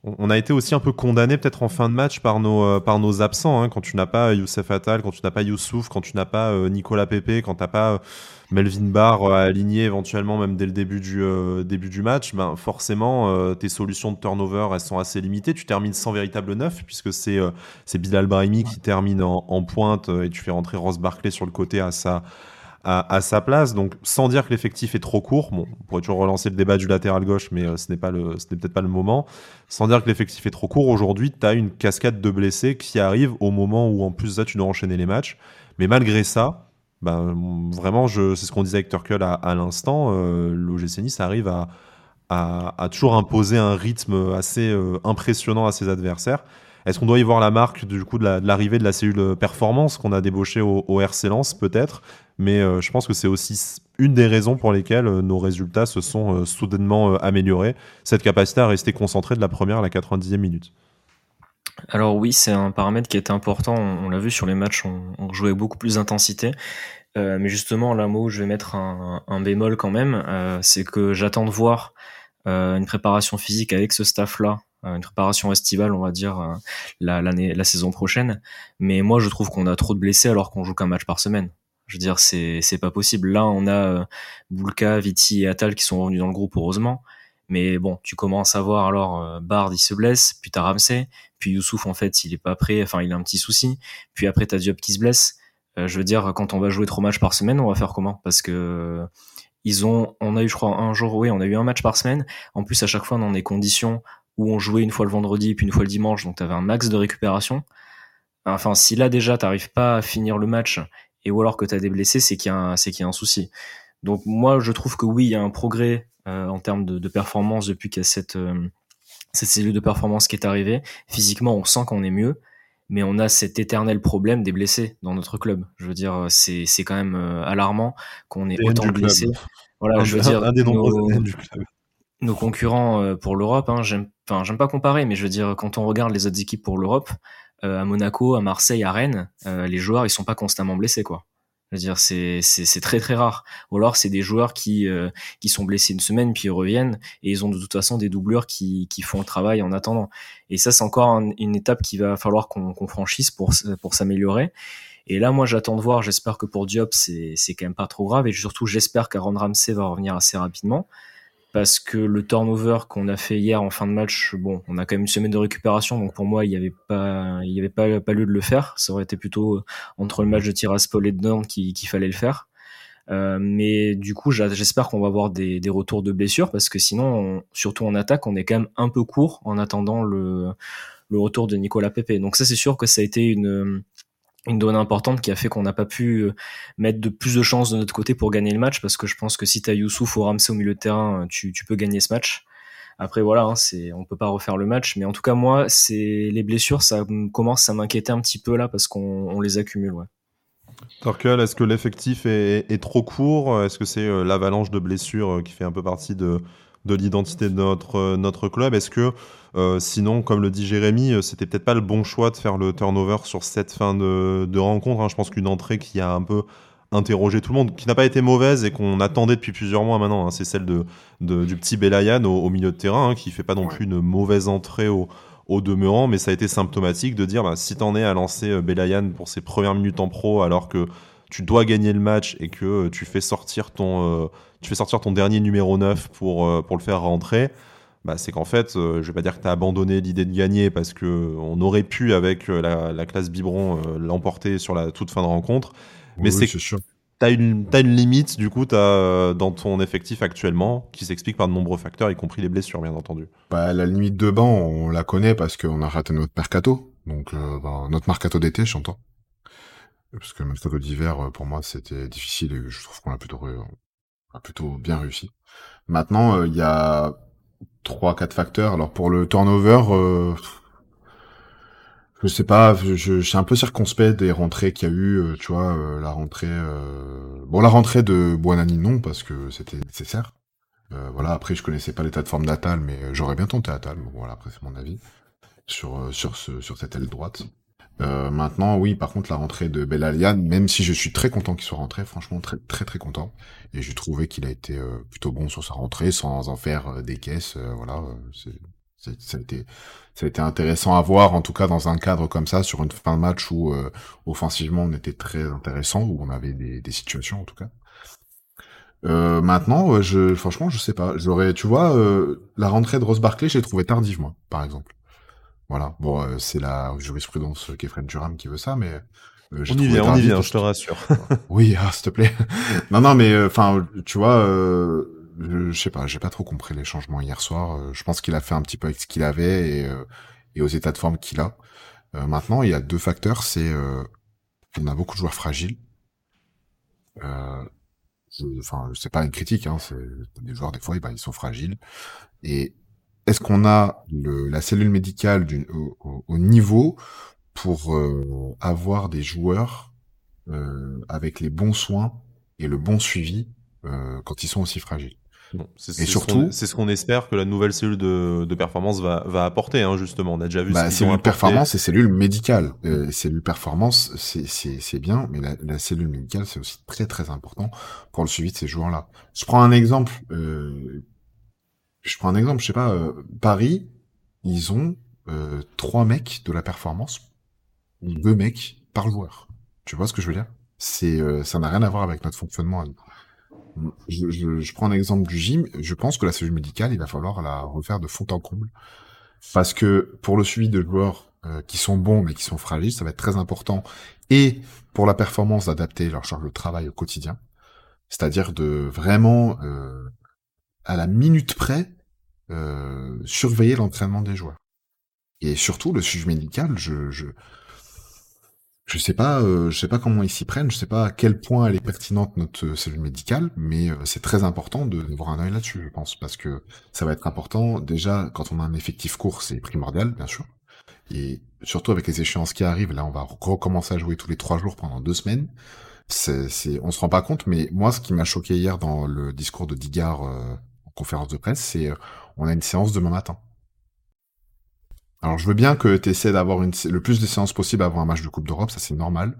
on a été aussi un peu condamné peut-être en fin de match par nos, euh, par nos absents. Hein, quand tu n'as pas Youssef Attal, quand tu n'as pas Youssouf, quand tu n'as pas euh, Nicolas Pepe, quand tu n'as pas euh, Melvin Barr aligné éventuellement même dès le début du, début du match, ben forcément tes solutions de turnover elles sont assez limitées. Tu termines sans véritable neuf puisque c'est c'est Bilal Brahimi qui termine en, en, pointe et tu fais rentrer Ross Barclay sur le côté à sa à, sa place. Donc, sans dire que l'effectif est trop court, bon, on pourrait toujours relancer le débat du latéral gauche, mais euh, ce n'est pas le, ce n'est peut-être pas le moment. Sans dire que l'effectif est trop court, aujourd'hui, tu as une cascade de blessés qui arrive au moment où, en plus de ça, tu dois enchaîner les matchs. Mais malgré ça, ben, vraiment, c'est ce qu'on disait avec Turkel à, l'instant, euh, l'OGC arrive à, à, à, toujours imposer un rythme assez euh, impressionnant à ses adversaires. Est-ce qu'on doit y voir la marque du coup de l'arrivée de, la cellule performance qu'on a débauché au, au RC Lens peut-être? Mais euh, je pense que c'est aussi une des raisons pour lesquelles euh, nos résultats se sont euh, soudainement améliorés, cette capacité à rester concentré de la première à la 90e minute. Alors oui, c'est un paramètre qui est important. On, l'a vu sur les matchs, on, jouait beaucoup plus d'intensité. Euh, mais justement, là, où je vais mettre un, bémol quand même, euh, c'est que j'attends de voir euh, une préparation physique avec ce staff-là, une préparation estivale, on va dire, la, la saison prochaine. Mais moi, je trouve qu'on a trop de blessés alors qu'on joue qu'un match par semaine. Je veux dire, c'est c'est pas possible. Là, on a euh, Bulka, Viti et Atal qui sont revenus dans le groupe heureusement, Mais bon, tu commences à voir alors euh, Bard il se blesse, puis t'as Ramsey, puis Youssouf en fait il est pas prêt, enfin il a un petit souci, puis après t'as Diop qui se blesse. Euh, je veux dire, quand on va jouer trois matchs par semaine, on va faire comment? Parce que ils ont, on a eu je crois un jour, oui, on a eu un match par semaine. En plus à chaque fois dans des conditions où on jouait une fois le vendredi puis une fois le dimanche, donc t'avais un max de récupération. Enfin, si là déjà t'arrives pas à finir le match et ou alors que t'as des blessés, c'est qu'il y a un, c'est qu'il y a un souci. Donc moi je trouve que oui, il y a un progrès euh, en termes de, de, performance depuis qu'il y a cette, euh, cette cellule de performance qui est arrivée. Physiquement, on sent qu'on est mieux, mais on a cet éternel problème des blessés dans notre club. Je veux dire, c'est, c'est quand même euh, alarmant qu'on ait autant de blessés. Voilà, je veux dire, un des nos, du club. nos concurrents pour l'Europe, hein, j'aime, enfin, j'aime pas comparer, mais je veux dire, quand on regarde les autres équipes pour l'Europe, à Monaco, à Marseille, à Rennes, les joueurs ils sont pas constamment blessés quoi dire, c'est très très rare. Ou alors c'est des joueurs qui euh, qui sont blessés une semaine puis ils reviennent et ils ont de toute façon des doubleurs qui qui font le travail en attendant. Et ça c'est encore une étape qu'il va falloir qu'on franchisse pour pour s'améliorer. Et là moi j'attends de voir. J'espère que pour Diop c'est c'est quand même pas trop grave et surtout j'espère qu'Aaron Ramsey va revenir assez rapidement parce que le turnover qu'on a fait hier en fin de match, bon, on a quand même une semaine de récupération, donc pour moi, il n'y avait pas, il y avait pas, pas lieu de le faire. Ça aurait été plutôt euh, entre le match de Tiraspol et de Nantes qu'il fallait le faire. Euh, mais du coup, j'espère qu'on va avoir des, des, retours de blessures parce que sinon, surtout en attaque, on est quand même un peu court en attendant le, le retour de Nicolas Pepe. Donc ça, c'est sûr que ça a été une, une donnée importante qui a fait qu'on n'a pas pu euh, mettre de plus de chances de notre côté pour gagner le match parce que je pense que si tu as Youssouf ou Ramsey au milieu de terrain, euh, tu, peux gagner ce match. Après voilà, hein, c'est on peut pas refaire le match, mais en tout cas moi, les blessures, ça commence à m'inquiéter un petit peu là parce qu'on on les accumule. Ouais. Torkel, est-ce que l'effectif est, trop court? Est-ce que c'est euh, l'avalanche de blessures qui fait un peu partie de, de l'identité de notre, notre club? Est-ce que euh, sinon, comme le dit Jérémy, euh, c'était peut-être pas le bon choix de faire le turnover sur cette fin de, rencontre. Hein. Je pense qu'une entrée qui a un peu interrogé tout le monde, qui n'a pas été mauvaise et qu'on attendait depuis plusieurs mois maintenant, hein. c'est celle de, du petit Belayan au, milieu de terrain, hein, qui fait pas non plus une mauvaise entrée au, au demeurant, mais ça a été symptomatique de dire bah, si t'en es à lancer euh, Belayan pour ses premières minutes en pro alors que tu dois gagner le match et que tu fais sortir ton, tu fais sortir ton dernier numéro 9 pour, pour le faire rentrer bah, c'est qu'en fait, euh, je vais pas dire que tu as abandonné l'idée de gagner parce que on aurait pu, avec euh, la, classe Biberon, euh, l'emporter sur la toute fin de rencontre. Mais c'est que tu as une, as une limite, du coup, as, dans ton effectif actuellement, qui s'explique par de nombreux facteurs, y compris les blessures, bien entendu. Bah, la limite de banc, on la connaît parce qu'on a raté notre mercato. Donc, bah, notre mercato d'été, j'entends. Parce que le mercato d'hiver, pour moi, c'était difficile et je trouve qu'on a plutôt, a plutôt bien réussi. Maintenant, il y a trois quatre facteurs. Alors pour le turnover, euh, je sais pas, je, suis un peu circonspect des rentrées qu'il y a eu, euh, tu vois, euh, la rentrée bon la rentrée de Buonani non parce que c'était nécessaire. voilà, après je connaissais pas l'état de forme d'Atal mais j'aurais bien tenté Atal, voilà, après c'est mon avis sur cette aile droite. Euh, maintenant, oui, par contre, la rentrée de Belalian, même si je suis très content qu'il soit rentré, franchement très très très content, et j'ai trouvé qu'il a été euh, plutôt bon sur sa rentrée, sans en faire euh, des caisses, voilà, c'est, ça a été ça a été intéressant à voir, en tout cas dans un cadre comme ça, sur une fin de match où offensivement on était très intéressant, où on avait des, des situations en tout cas. maintenant, je franchement, je sais pas. J'aurais, tu vois, la rentrée de Rose Barclay, j'ai trouvé tardive moi, par exemple. Voilà. Bon, euh, c'est la jurisprudence Kefren Durham qui veut ça, mais euh, on y vient, on y vient, je te rassure. oui, ah, s'il te plaît. non, non, mais euh, enfin, tu vois, je, sais pas, j'ai pas trop compris les changements hier soir. je pense qu'il a fait un petit peu avec ce qu'il avait et, et aux états de forme qu'il a. maintenant, il y a deux facteurs, c'est on a beaucoup de joueurs fragiles. Enfin, c'est pas une critique, hein, c'est des joueurs des fois, ben, ils sont fragiles et est-ce qu'on a le, la cellule médicale au, au, niveau pour euh, avoir des joueurs euh, avec les bons soins et le bon suivi euh, quand ils sont aussi fragiles? Bon, et surtout, c'est ce qu'on espère que la nouvelle cellule de, de performance va, va apporter, hein, justement. On a déjà vu. Bah, cellule performance et cellule médicale. Euh, cellule performance, c'est bien, mais la, la cellule médicale, c'est aussi très très important pour le suivi de ces joueurs-là. Je prends un exemple euh, je prends un exemple, je sais pas, euh, Paris, ils ont euh, trois mecs de la performance, deux mecs par joueur. Tu vois ce que je veux dire? C'est, euh, ça n'a rien à voir avec notre fonctionnement je, je, je prends un exemple du gym. Je pense que la cellule médicale, il va falloir la refaire de fond en comble. Parce que pour le suivi de joueurs euh, qui sont bons mais qui sont fragiles, ça va être très important. Et pour la performance, d'adapter leur charge de travail au quotidien. C'est-à-dire de vraiment, à la minute près, euh, surveiller l'entraînement des joueurs. Et surtout, le suivi médical, je, je, je sais pas, euh, je sais pas comment ils s'y prennent, je sais pas à quel point elle est pertinente notre euh, cellule médicale, mais euh, c'est très important de voir un œil là-dessus, je pense, parce que ça va être important. Déjà, quand on a un effectif court, c'est primordial, bien sûr, et surtout avec les échéances qui arrivent, là, on va recommencer à jouer tous les trois jours pendant deux semaines. C'est, c'est, on se rend pas compte, mais moi, ce qui m'a choqué hier dans le discours de Digard en conférence de presse, c'est on a une séance demain matin. Alors je veux bien que tu essaies d'avoir une, le plus de séances possible avant un match de Coupe d'Europe, ça c'est normal.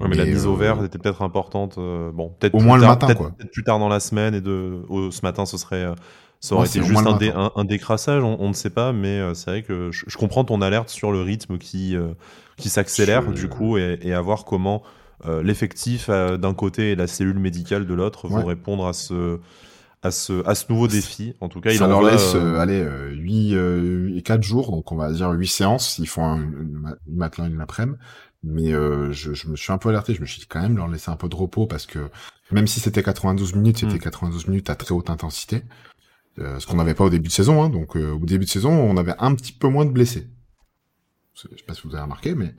Ouais, mais, la mise au vert était peut-être importante. Euh, bon, peut-être au moins le matin, quoi. Peut-être plus tard dans la semaine et de ce matin, ce serait, euh, ça aurait été juste un, un, décrassage. On, ne sait pas, mais euh, c'est vrai que je, comprends ton alerte sur le rythme qui qui s'accélère du coup et, et, à voir comment l'effectif d'un côté et la cellule médicale de l'autre vont répondre à ce à ce, à ce nouveau défi. En tout cas, il leur laisse euh, euh, aller euh, 8 euh, 4 jours, donc on va dire 8 séances. Ils font un, une, matin, une après-midi. Mais euh, je, je, me suis un peu alerté. Je me suis dit quand même leur laisser un peu de repos parce que même si c'était 92 minutes, c'était 92 hmm. minutes à très haute intensité. ce qu'on n'avait pas au début de saison. Hein, donc au début de saison, on avait un petit peu moins de blessés. Je sais pas si vous avez remarqué, mais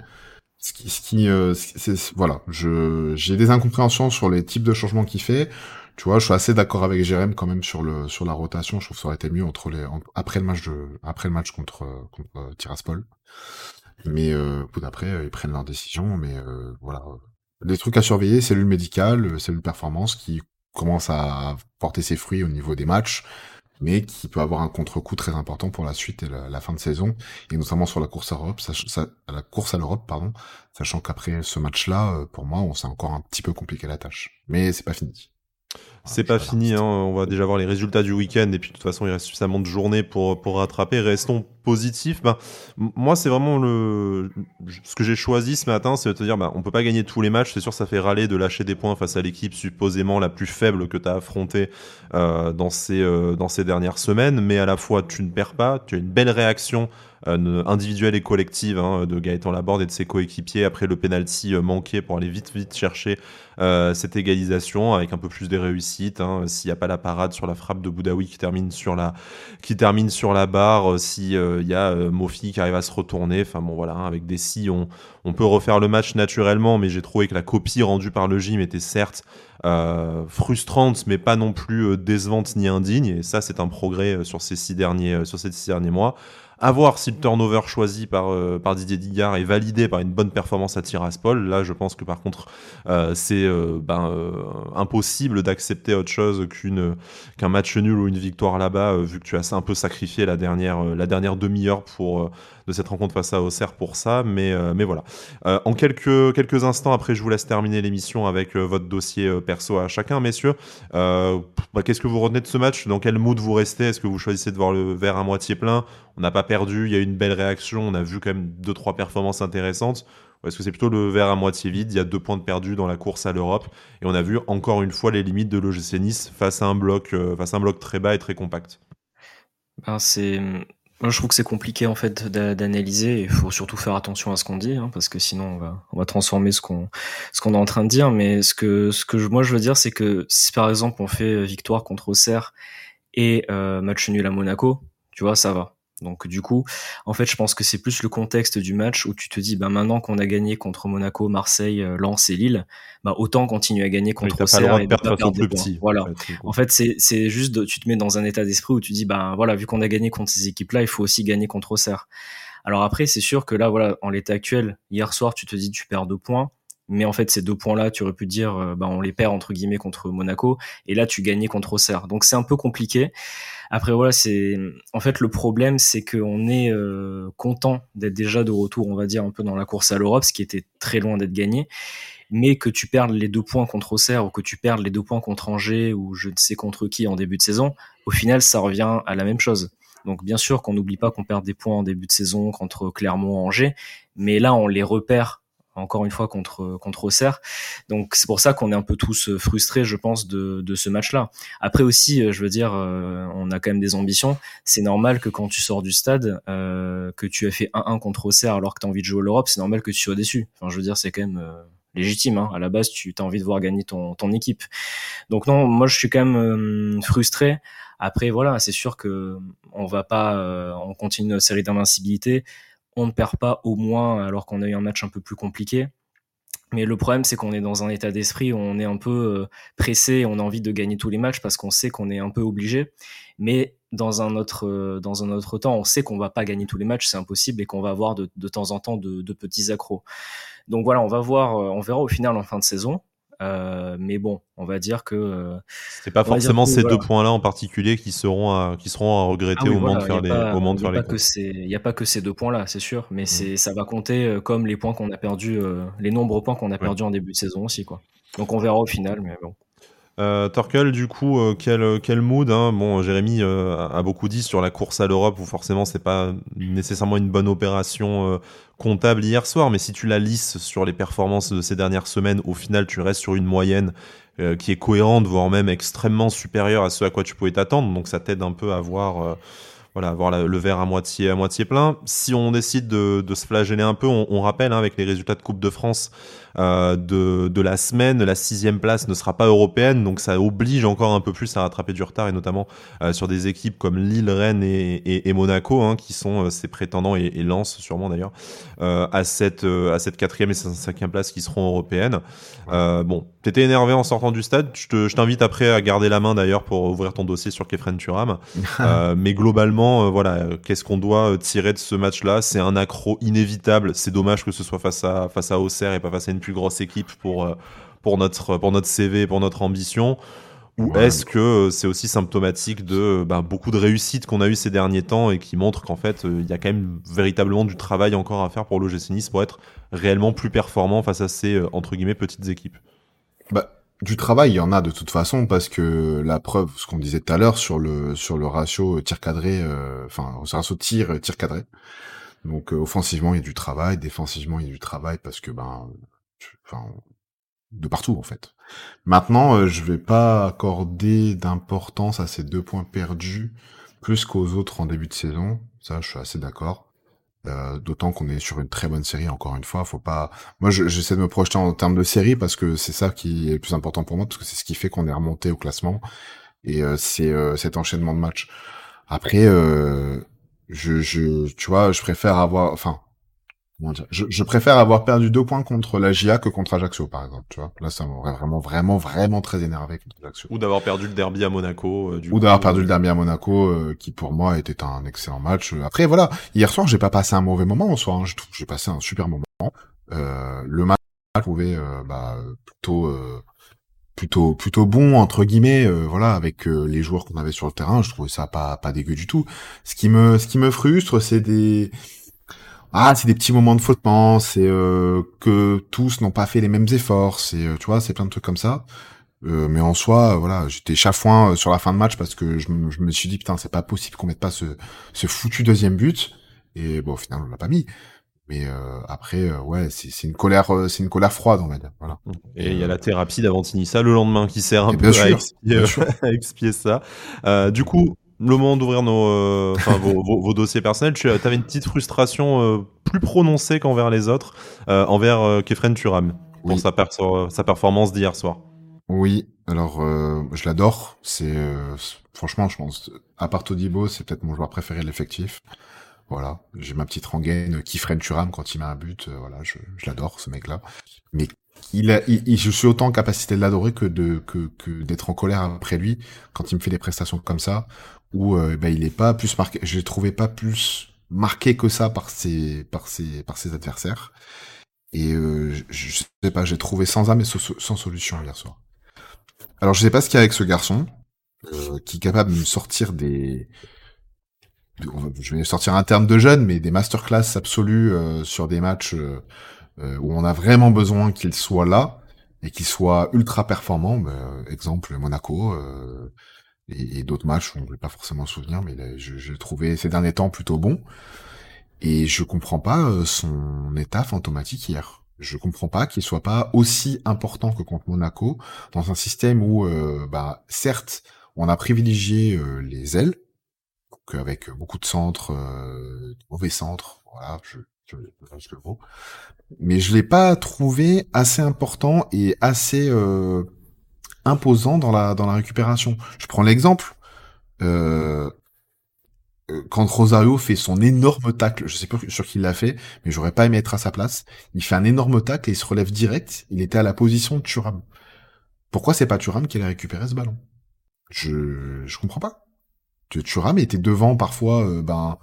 ce qui, ce qui c'est, voilà, je j'ai des incompréhensions sur les types de changements qu'il fait tu vois, je suis assez d'accord avec Jérém quand même sur le sur la rotation. Je trouve que ça aurait été mieux entre les après le match de après le match contre contre euh, Tiraspol. Mais euh, d'après, euh, ils prennent leurs décisions. Mais euh, voilà, les trucs à surveiller, cellule médicale, cellule performance qui commence à porter ses fruits au niveau des matchs, mais qui peut avoir un contre-coup très important pour la suite et la, fin de saison, et notamment sur la course à Europe, ça, la course à l'Europe, pardon, sachant qu'après ce match-là, pour moi, on s'est encore un petit peu compliqué la tâche. Mais c'est pas fini. C'est pas fini, hein. on va déjà voir les résultats du week-end et puis de toute façon il reste suffisamment de journées pour, pour rattraper. Restons positifs. Ben, moi c'est vraiment le ce que j'ai choisi ce matin, c'est de te dire bah, on peut pas gagner tous les matchs, c'est sûr ça fait râler de lâcher des points face à l'équipe supposément la plus faible que tu as affrontée euh, dans, ces, euh, dans ces dernières semaines, mais à la fois tu ne perds pas, tu as une belle réaction euh, individuelle et collective hein, de Gaëtan Laborde et de ses coéquipiers après le penalty manqué pour aller vite vite chercher cette égalisation avec un peu plus de réussite. Hein, s'il n'y a pas la parade sur la frappe de Boudaoui qui termine sur la, qui termine sur la barre, euh, s'il euh, y a Mofi qui arrive à se retourner, enfin bon voilà, hein, avec des si, on, peut refaire le match naturellement, mais j'ai trouvé que la copie rendue par le gym était certes frustrante, mais pas non plus décevante ni indigne. Et ça, c'est un progrès sur ces six derniers, sur ces six derniers mois. À voir si le turnover choisi par, euh, par Didier Digard est validé par une bonne performance à Tiraspol. Là, je pense que par contre, euh, c'est euh, ben, impossible d'accepter autre chose qu'une qu'un match nul ou une victoire là-bas, vu que tu as un peu sacrifié la dernière, la dernière demi-heure pour de cette rencontre face à Auxerre pour ça. Mais, euh, mais voilà. Euh, en quelques, quelques instants, après, je vous laisse terminer l'émission avec euh, votre dossier perso à chacun, messieurs. Bah, qu'est-ce que vous retenez de ce match? Dans quel mood vous restez? Est-ce que vous choisissez de voir le verre à moitié plein? On n'a pas perdu, il y a eu une belle réaction, on a vu quand même deux trois performances intéressantes. Ou est-ce que c'est plutôt le verre à moitié vide? Il y a deux points de perdus dans la course à l'Europe et on a vu encore une fois les limites de l'OGC Nice face à un bloc, face à un bloc très bas et très compact. Ben c'est je trouve que c'est compliqué en fait d'analyser. Il faut surtout faire attention à ce qu'on dit, hein, parce que sinon on va, on va transformer ce qu'on ce qu'on est en train de dire. Mais ce que ce que moi je veux dire, c'est que si par exemple on fait victoire contre Auxerre et euh, match nul à Monaco, tu vois, ça va. Donc du coup, en fait, je pense que c'est plus le contexte du match où tu te dis, bah maintenant qu'on a gagné contre Monaco, Marseille, euh, Lens et Lille, bah autant continuer à gagner contre Auxerre et pas perdre plus petit. Voilà. En fait, c'est c'est juste, tu te mets dans un état d'esprit où tu dis, bah voilà, vu qu'on a gagné contre ces équipes-là, il faut aussi gagner contre Auxerre. Alors après, c'est sûr que là, voilà, en l'état actuel, hier soir, tu te dis, tu perds deux points. Mais en fait, ces deux points-là, tu aurais pu dire, euh, bah, on les perd entre guillemets contre Monaco, et là, tu gagnais contre Auxerre. Donc c'est un peu compliqué. Après voilà, c'est en fait le problème, c'est qu'on est, euh, content d'être déjà de retour, on va dire un peu dans la course à l'Europe, ce qui était très loin d'être gagné. Mais que tu perdes les deux points contre Auxerre ou que tu perdes les deux points contre Angers ou je ne sais contre qui en début de saison, au final, ça revient à la même chose. Donc bien sûr qu'on n'oublie pas qu'on perd des points en début de saison contre Clermont, Angers, mais là on les repère encore une fois contre contre Auxerre. Donc c'est pour ça qu'on est un peu tous frustrés, je pense, de, de ce match-là. Après aussi, je veux dire, on a quand même des ambitions. C'est normal que quand tu sors du stade, que tu as fait 1-1 contre Auxerre alors que tu as envie de jouer l'Europe, c'est normal que tu sois déçu. Enfin, je veux dire, c'est quand même légitime. Hein. À la base, tu as envie de voir gagner ton, ton équipe. Donc non, moi je suis quand même frustré. Après, voilà, c'est sûr que on va pas, euh, on continue notre série d'invincibilité. On ne perd pas au moins alors qu'on a eu un match un peu plus compliqué. Mais le problème, c'est qu'on est dans un état d'esprit où on est un peu euh, pressé on a envie de gagner tous les matchs parce qu'on sait qu'on est un peu obligé. Mais dans un autre, euh, dans un autre temps, on sait qu'on va pas gagner tous les matchs, c'est impossible et qu'on va avoir de, temps en temps de, de petits accros. Donc voilà, on va voir, on verra au final en fin de saison. Euh, mais bon, on va dire que euh, c'est pas forcément ces deux points-là en particulier qui seront à, qui seront à regretter ah au, moment de faire les, au moment de faire les. Il n'y a pas que ces deux points-là, c'est sûr, mais mmh. c'est ça va compter euh, comme les points qu'on a perdus, les nombreux points qu'on a perdus en début de saison aussi, quoi. Donc on verra au final, mais bon. Euh, Torkel, du coup, euh, quel, quel mood hein? Bon, Jérémy euh, a beaucoup dit sur la course à l'Europe où forcément c'est pas nécessairement une bonne opération euh, comptable hier soir, mais si tu la lisses sur les performances de ces dernières semaines, au final tu restes sur une moyenne qui est cohérente, voire même extrêmement supérieure à ce à quoi tu pouvais t'attendre. Donc ça t'aide un peu à voir voilà, avoir le verre à moitié, à moitié plein. Si on décide de, se flageller un peu, on, on rappelle hein, avec les résultats de Coupe de France euh, de, de la semaine, la sixième place ne sera pas européenne, donc ça oblige encore un peu plus à rattraper du retard, et notamment euh, sur des équipes comme Lille, Rennes et, et, et Monaco, hein, qui sont euh, ces prétendants, et, et Lens sûrement d'ailleurs, à cette à cette quatrième et cinquième place qui seront européennes. bon, t'étais énervé en sortant du stade. Je t'invite après à garder la main d'ailleurs pour ouvrir ton dossier sur Kefren Turam. mais globalement voilà, qu'est-ce qu'on doit tirer de ce match-là? C'est un accro inévitable. C'est dommage que ce soit face à face à Auxerre et pas face à une plus grosse équipe pour euh, pour notre pour notre CV, pour notre ambition? Ou est-ce que c'est aussi symptomatique de ben, beaucoup de réussites qu'on a eu ces derniers temps et qui montrent qu'en fait il y a quand même véritablement du travail encore à faire pour l'OGC Nice pour être réellement plus performant face à ces entre guillemets petites équipes? Bah, du travail, il y en a de toute façon parce que la preuve, ce qu'on disait tout à l'heure sur le sur le ratio tir cadré, euh, enfin le ratio tir euh, tir cadré. Donc euh, offensivement il y a du travail, défensivement il y a du travail parce que ben, de partout en fait. Maintenant, je vais pas accorder d'importance à ces deux points perdus plus qu'aux autres en début de saison. Ça, je suis assez d'accord. Euh, d'autant qu'on est sur une très bonne série, encore une fois. Faut pas. Moi, j'essaie de me projeter en termes de série parce que c'est ça qui est le plus important pour moi, parce que c'est ce qui fait qu'on est remonté au classement. Et euh, c'est euh, cet enchaînement de matchs. Après, je, je, tu vois, je préfère avoir, enfin, je, préfère avoir perdu deux points contre la GIA que contre Ajaccio, par exemple. Tu vois, là, ça m'aurait vraiment, vraiment, vraiment très énervé contre Ajaccio. Ou d'avoir perdu le derby à Monaco. Euh, Ou d'avoir perdu le derby à Monaco, euh, qui pour moi était un excellent match. Après, voilà, hier soir, j'ai pas passé un mauvais moment en soi. Hein. J'ai passé un super moment. Euh, le match, je trouvais bah, plutôt, plutôt, plutôt bon entre guillemets. voilà, avec les joueurs qu'on avait sur le terrain, je trouvais ça pas, pas dégueu du tout. Ce qui me, ce qui me frustre, c'est des ah c'est des petits moments de flottement, c'est euh, que tous n'ont pas fait les mêmes efforts, c'est euh, tu vois, c'est plein de trucs comme ça. Euh, mais en soi, voilà, j'étais chafouin sur la fin de match parce que je, me suis dit putain, c'est pas possible qu'on mette pas ce, ce foutu deuxième but. Et bon, au final, on l'a pas mis. Mais après, ouais, c'est une colère, c'est une colère froide, on va dire. Voilà. Et il y a la thérapie d'Avantinissa le lendemain qui sert un peu à, expier, ça. du coup, le moment d'ouvrir nos, euh, vos, vos, dossiers personnels, tu avais une petite frustration euh, plus prononcée qu'envers les autres, euh, envers Kefren Turam, pour sa, sa performance d'hier soir. Oui, alors je l'adore. C'est franchement, je pense, à part Todibo, c'est peut-être mon joueur préféré de l'effectif. Voilà, j'ai ma petite rengaine Kefren Turam quand il met un but. voilà, je, je l'adore ce mec-là. Mais il, a, il, je suis autant en capacité de l'adorer que de que, que d'être en colère après lui quand il me fait des prestations comme ça où euh, ben, il est pas plus marqué. Je l'ai trouvé pas plus marqué que ça par ses par ses par ses adversaires. Et euh, je, sais pas, j'ai trouvé sans âme et sans solution hier soir. Alors je sais pas ce qu'il y a avec ce garçon euh, qui est capable de me sortir des je vais sortir un terme de jeune, mais des masterclass absolues euh, sur des matchs euh, où on a vraiment besoin qu'il soit là et qu'il soit ultra performant. Ben, exemple Monaco, euh, et, d'autres matchs où ne veut pas forcément souvenir, mais je, je trouvé ces derniers temps plutôt bon. Et je comprends pas euh, son état fantomatique hier. Je comprends pas qu'il soit pas aussi important que contre Monaco dans un système où, euh, bah, certes, on a privilégié euh, les ailes, donc avec beaucoup de centres, euh, mauvais centres, voilà, je, je, je le mot, mais je l'ai pas trouvé assez important et assez euh, imposant dans la dans la récupération. Je prends l'exemple. Euh, euh, quand Rosario fait son énorme tacle, je sais pas sur qui il l'a fait, mais j'aurais pas aimé être à sa place. Il fait un énorme tacle et il se relève direct. Il était à la position de Thuram. Pourquoi c'est pas Thuram qui allait récupérer ce ballon? Je je comprends pas. Thuram était devant parfois, euh, ben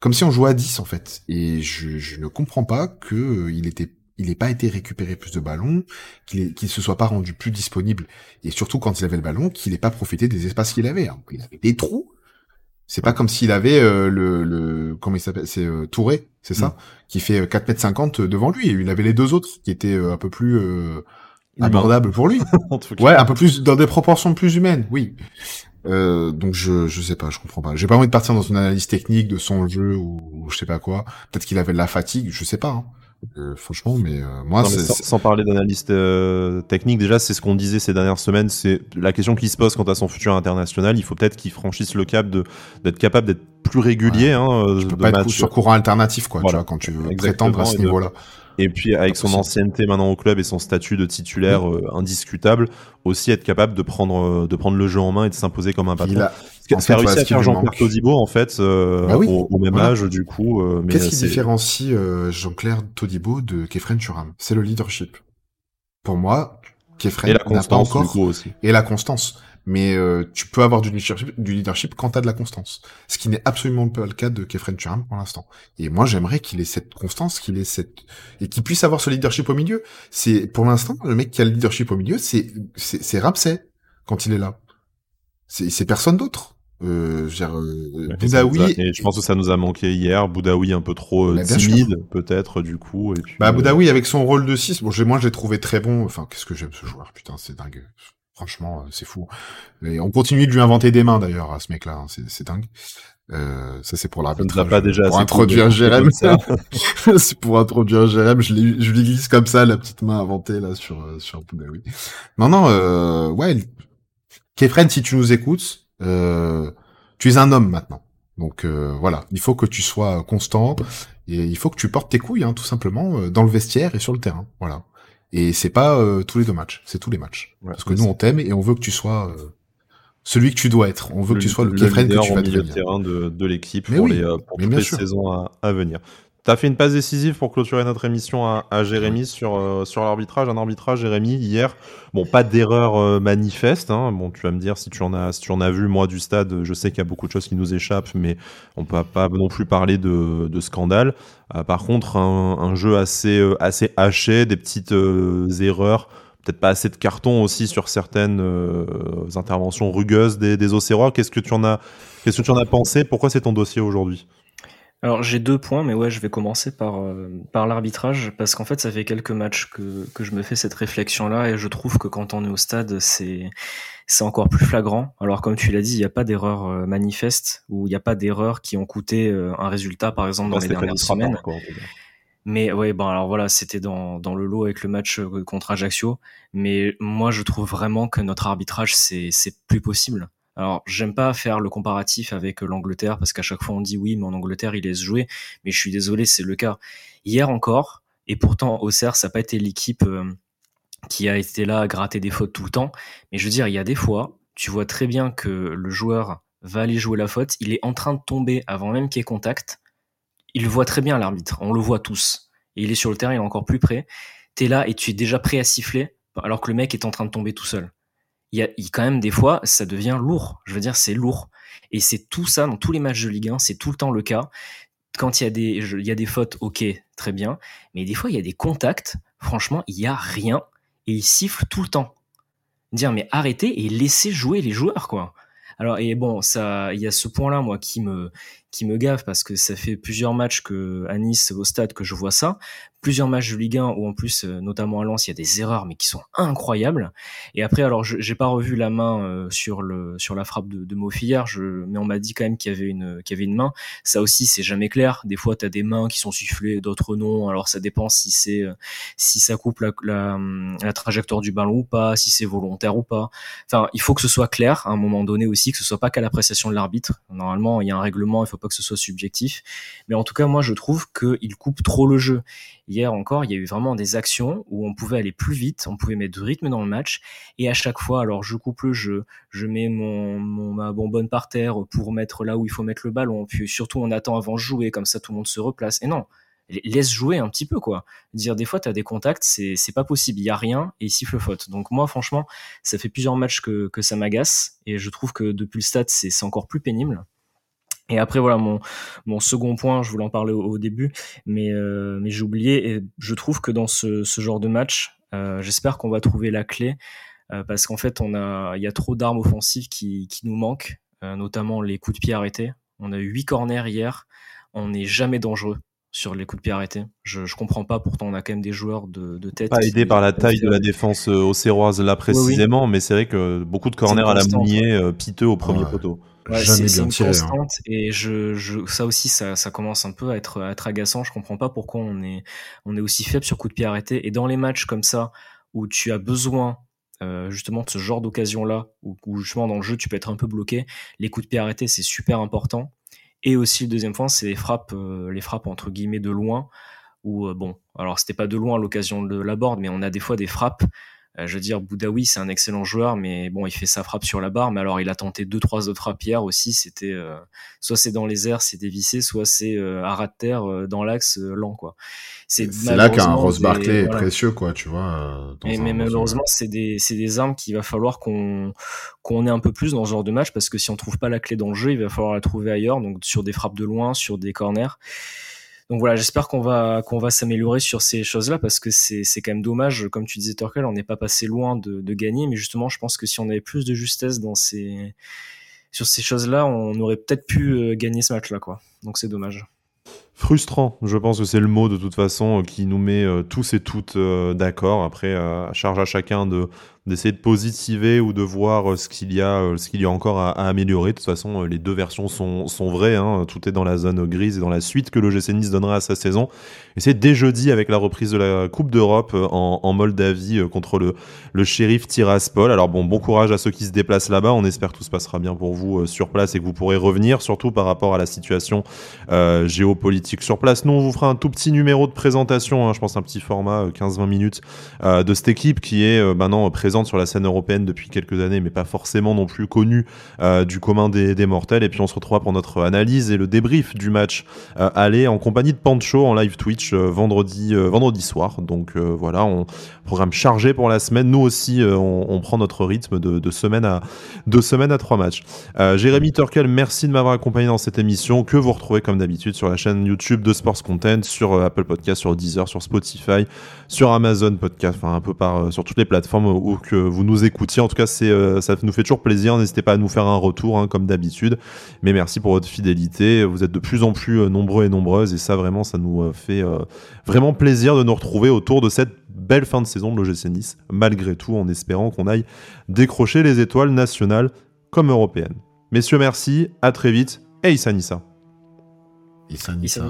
comme si on jouait à 10 en fait. Et je, je ne comprends pas que euh, il était il n'ait pas été récupéré plus de ballons, qu'il qu'il se soit pas rendu plus disponible, et surtout quand il avait le ballon, qu'il n'ait pas profité des espaces qu'il avait. Hein. Il avait des trous, c'est pas comme s'il avait euh, le, le comment il s'appelle c'est euh, Touré, c'est ça, Mm. qui fait 4 mètres 50 devant lui et il avait les deux autres qui étaient euh, un peu plus euh, abordables pour lui. en tout cas. Ouais, un peu plus dans des proportions plus humaines, oui. Euh, donc je je sais pas, je comprends pas. J'ai pas envie de partir dans une analyse technique de son jeu ou, ou je sais pas quoi. Peut-être qu'il avait de la fatigue, je sais pas. Hein. Euh, franchement, mais euh, moi Non, mais c'est sans, sans parler d'analyste euh, technique, déjà, c'est ce qu'on disait ces dernières semaines. C'est la question qui se pose quant à son futur international. Il faut peut-être qu'il franchisse le cap de d'être capable d'être plus régulier. Hein, peux de pas être sur courant alternatif quoi, Voilà. tu vois, quand tu veux prétendre à ce niveau-là. Et puis avec son ancienneté maintenant au club et son statut de titulaire euh, indiscutable, aussi être capable de prendre euh, de prendre le jeu en main et de s'imposer comme un patron. A- en fait, réussi à faire Jean-Pierre manque. Todibo en fait euh, Bah oui, au, au même voilà. âge du coup. euh, Qu'est-ce qui différencie Jean-Claire Todibo de Kefren Turam C'est le leadership. Pour moi, Kefren n'a pas encore aussi. et la constance. Mais euh, tu peux avoir du leadership, du leadership quand t'as de la constance. Ce qui n'est absolument pas le cas de Kefren Turam pour l'instant. Et moi, j'aimerais qu'il ait cette constance, qu'il ait cette et qu'il puisse avoir ce leadership au milieu. C'est pour l'instant le mec qui a le leadership au milieu, c'est c'est c'est Ramsey quand il est là. C'est c'est personne d'autre. Euh, dire, euh, a- Boudaoui, et je pense que ça nous a manqué hier. Boudaoui un peu trop euh, timide, peut-être, du coup. Et puis, Bah, euh, Boudaoui avec son rôle de 6, bon, j'ai, moi, je l'ai trouvé très bon. Enfin, qu'est-ce que j'aime ce joueur, putain, c'est dingue. Franchement, euh, c'est fou. Et on continue de lui inventer des mains, d'ailleurs, à ce mec-là. hein, C'est, c'est dingue. Euh, ça, c'est pour ça nous l'arbitrage. a pas déjà pour introduire Jérém. ça. c'est pour introduire Jérém. Je, je lui glisse comme ça, la petite main inventée, là, sur, euh, sur Boudaoui. Non, non, euh, ouais. Kefren, si tu nous écoutes, euh, tu es un homme maintenant. Donc euh, voilà, il faut que tu sois constant et il faut que tu portes tes couilles, hein, tout simplement, euh, dans le vestiaire et sur le terrain. Voilà. Et c'est pas euh, tous les deux matchs, c'est tous les matchs. Ouais, Parce que nous, on t'aime et on veut que tu sois euh, celui que tu dois être. On veut que tu sois le, le Kefren que tu vas devenir. terrain de, de l'équipe pour, oui, les, euh, pour toutes les saisons à, à venir. T'as fait une passe décisive pour clôturer notre émission à, à Jérémy sur, euh, sur l'arbitrage. Un arbitrage, Jérémy, hier. Bon, pas d'erreur euh, manifeste. Hein. Bon, tu vas me dire si tu en as, si tu en as vu. Moi, du stade, je sais qu'il y a beaucoup de choses qui nous échappent, mais on peut pas non plus parler de, de scandale. Euh, par contre, un, un jeu assez, assez haché, des petites erreurs. Peut-être pas assez de cartons aussi sur certaines euh, interventions rugueuses des, des. Qu'est-ce que tu en as, qu'est-ce que tu en as pensé? Pourquoi c'est ton dossier aujourd'hui? Alors j'ai deux points, mais ouais, je vais commencer par, euh, par l'arbitrage, parce qu'en fait, ça fait quelques matchs que, que je me fais cette réflexion-là, et je trouve que quand on est au stade, c'est c'est encore plus flagrant. Alors comme tu l'as dit, il n'y a pas d'erreur euh, manifeste, ou il n'y a pas d'erreurs qui ont coûté euh, un résultat, par exemple, dans les dernières semaines. quoi. Mais ouais, bon, alors voilà, c'était dans, dans le lot avec le match contre Ajaccio. Mais moi, je trouve vraiment que notre arbitrage, c'est, c'est plus possible. Alors, j'aime pas faire le comparatif avec euh, l'Angleterre parce qu'à chaque fois on dit oui, mais en Angleterre, il laisse jouer. Mais je suis désolé, c'est le cas. Hier encore, et pourtant, Auxerre, ça n'a pas été l'équipe euh, qui a été là à gratter des fautes tout le temps. Mais je veux dire, il y a des fois, tu vois très bien que le joueur va aller jouer la faute, il est en train de tomber avant même qu'il y ait contact il voit très bien l'arbitre, on le voit tous. Et il est sur le terrain, il est encore plus près. T'es là et tu es déjà prêt à siffler, alors que le mec est en train de tomber tout seul. Il y a quand même des fois, ça devient lourd. Je veux dire, c'est lourd. Et c'est tout ça dans tous les matchs de Ligue 1, c'est tout le temps le cas. Quand il y a des, y a des fautes, ok, très bien. Mais des fois, il y a des contacts. Franchement, il y a rien et il siffle tout le temps. Dire mais arrêtez et laissez jouer les joueurs quoi. Alors et bon, ça, il y a ce point-là moi qui me qui me gave parce que ça fait plusieurs matchs que à Nice au stade que je vois ça, plusieurs matchs de Ligue 1 où en plus euh, notamment à Lens il y a des erreurs mais qui sont incroyables. Et après alors j'ai pas revu la main euh, sur le sur la frappe de, de Mofillard, je mais on m'a dit quand même qu'il y avait une qu'il y avait une main. Ça aussi c'est jamais clair. Des fois tu as des mains qui sont sifflées, d'autres non. Alors ça dépend si c'est euh, si ça coupe la, la, la trajectoire du ballon ou pas, si c'est volontaire ou pas. Enfin, il faut que ce soit clair à un moment donné aussi que ce soit pas qu'à l'appréciation de l'arbitre. Normalement, il y a un règlement, il faut pas que ce soit subjectif. Mais en tout cas, moi, je trouve qu'il coupe trop le jeu. Hier encore, il y a eu vraiment des actions où on pouvait aller plus vite, on pouvait mettre du rythme dans le match. Et à chaque fois, alors je coupe le jeu, je mets mon, ma bonbonne par terre pour mettre là où il faut mettre le ballon. Puis surtout, on attend avant de jouer, comme ça tout le monde se replace. Et non, laisse jouer un petit peu quoi. Dire des fois tu as des contacts, c'est pas possible, il y a rien et il siffle faute. Donc moi franchement, ça fait plusieurs matchs que que ça m'agace et je trouve que depuis le stade, c'est encore plus pénible. Et après voilà mon mon second point, je voulais en parler au, début, mais euh, mais j'ai oublié et je trouve que dans ce ce genre de match, euh, j'espère qu'on va trouver la clé euh, parce qu'en fait on a il y a trop d'armes offensives qui qui nous manquent, notamment les coups de pied arrêtés. On a eu huit corners hier, on n'est jamais dangereux sur les coups de pied arrêtés. Je, je comprends pas, pourtant on a quand même des joueurs de, de tête. Pas aidé par la taille de la défense auxerroise là précisément, mais c'est vrai que beaucoup de corners à la mounier piteux au premier poteau. Ouais, Jamais bien tiré. Hein. Et je, je, ça aussi, ça, ça commence un peu à être, à être agaçant. Je comprends pas pourquoi on est, on est aussi faible sur coups de pied arrêtés. Et dans les matchs comme ça, où tu as besoin euh, justement de ce genre d'occasion-là, où, où, justement dans le jeu tu peux être un peu bloqué, les coups de pied arrêtés c'est super important. Et aussi le deuxième point, c'est les frappes, euh, les frappes entre guillemets de loin. Où euh, bon, alors c'était pas de loin l'occasion de la board, mais on a des fois des frappes je veux dire, Boudaoui, c'est un excellent joueur, mais bon, il fait sa frappe sur la barre. Mais alors, il a tenté deux, trois autres frappes hier aussi. C'était euh, soit c'est dans les airs, c'est dévissé, soit c'est euh, à ras de terre dans l'axe lent, quoi. C'est là qu'un Rose Barclay est précieux, quoi, tu vois. mais malheureusement, c'est des, c'est des armes qu'il va falloir qu'on qu'on ait un peu plus dans ce genre de match, parce que si on trouve pas la clé dans le jeu, il va falloir la trouver ailleurs, donc sur des frappes de loin, sur des corners. Donc voilà, j'espère qu'on va s'améliorer sur ces choses-là parce que c'est quand même dommage, comme tu disais Torkel, on n'est pas passé loin de, gagner, mais justement, je pense que si on avait plus de justesse dans ces sur ces choses-là, on aurait peut-être pu euh, gagner ce match-là, quoi. Donc c'est dommage frustrant, je pense que c'est le mot de toute façon euh, qui nous met euh, tous et toutes d'accord. Après, charge à chacun de d'essayer de positiver ou de voir euh, ce qu'il y a, euh, ce qu'il y a encore à, améliorer. De toute façon, euh, les deux versions sont, sont vraies. Hein. Tout est dans la zone grise et dans la suite que l'OGC Nice donnera à sa saison. Et c'est dès jeudi avec la reprise de la Coupe d'Europe en, Moldavie contre le, le shérif Tiraspol. Alors bon, bon courage à ceux qui se déplacent là-bas. On espère que tout se passera bien pour vous sur place et que vous pourrez revenir, surtout par rapport à la situation géopolitique sur place. Nous, on vous fera un tout petit numéro de présentation, hein, je pense un petit format 15-20 minutes de cette équipe qui est maintenant présente sur la scène européenne depuis quelques années, mais pas forcément non plus connue euh, du commun des, mortels. Et puis on se retrouvera pour notre analyse et le débrief du match euh, aller en compagnie de Pancho en live Twitch euh, vendredi, vendredi soir. Donc voilà, on programme chargé pour la semaine. Nous aussi, on, prend notre rythme de, de, semaine à de semaine à trois matchs. Jérémy Turkel, merci de m'avoir accompagné dans cette émission que vous retrouvez comme d'habitude sur la chaîne YouTube de Sports Content, sur Apple Podcast, sur Deezer, sur Spotify, sur Amazon Podcast, enfin un peu par sur toutes les plateformes où que vous nous écoutiez. En tout cas, c'est, euh, ça nous fait toujours plaisir. N'hésitez pas à nous faire un retour, hein, comme d'habitude. Mais merci pour votre fidélité. Vous êtes de plus en plus euh, nombreux et nombreuses. Et ça, vraiment, ça nous euh, fait vraiment plaisir de nous retrouver autour de cette belle fin de saison de l'OGC Nice, malgré tout, en espérant qu'on aille décrocher les étoiles nationales comme européennes. Messieurs, merci. À très vite. Et Issa Nissa. Issa Nissa.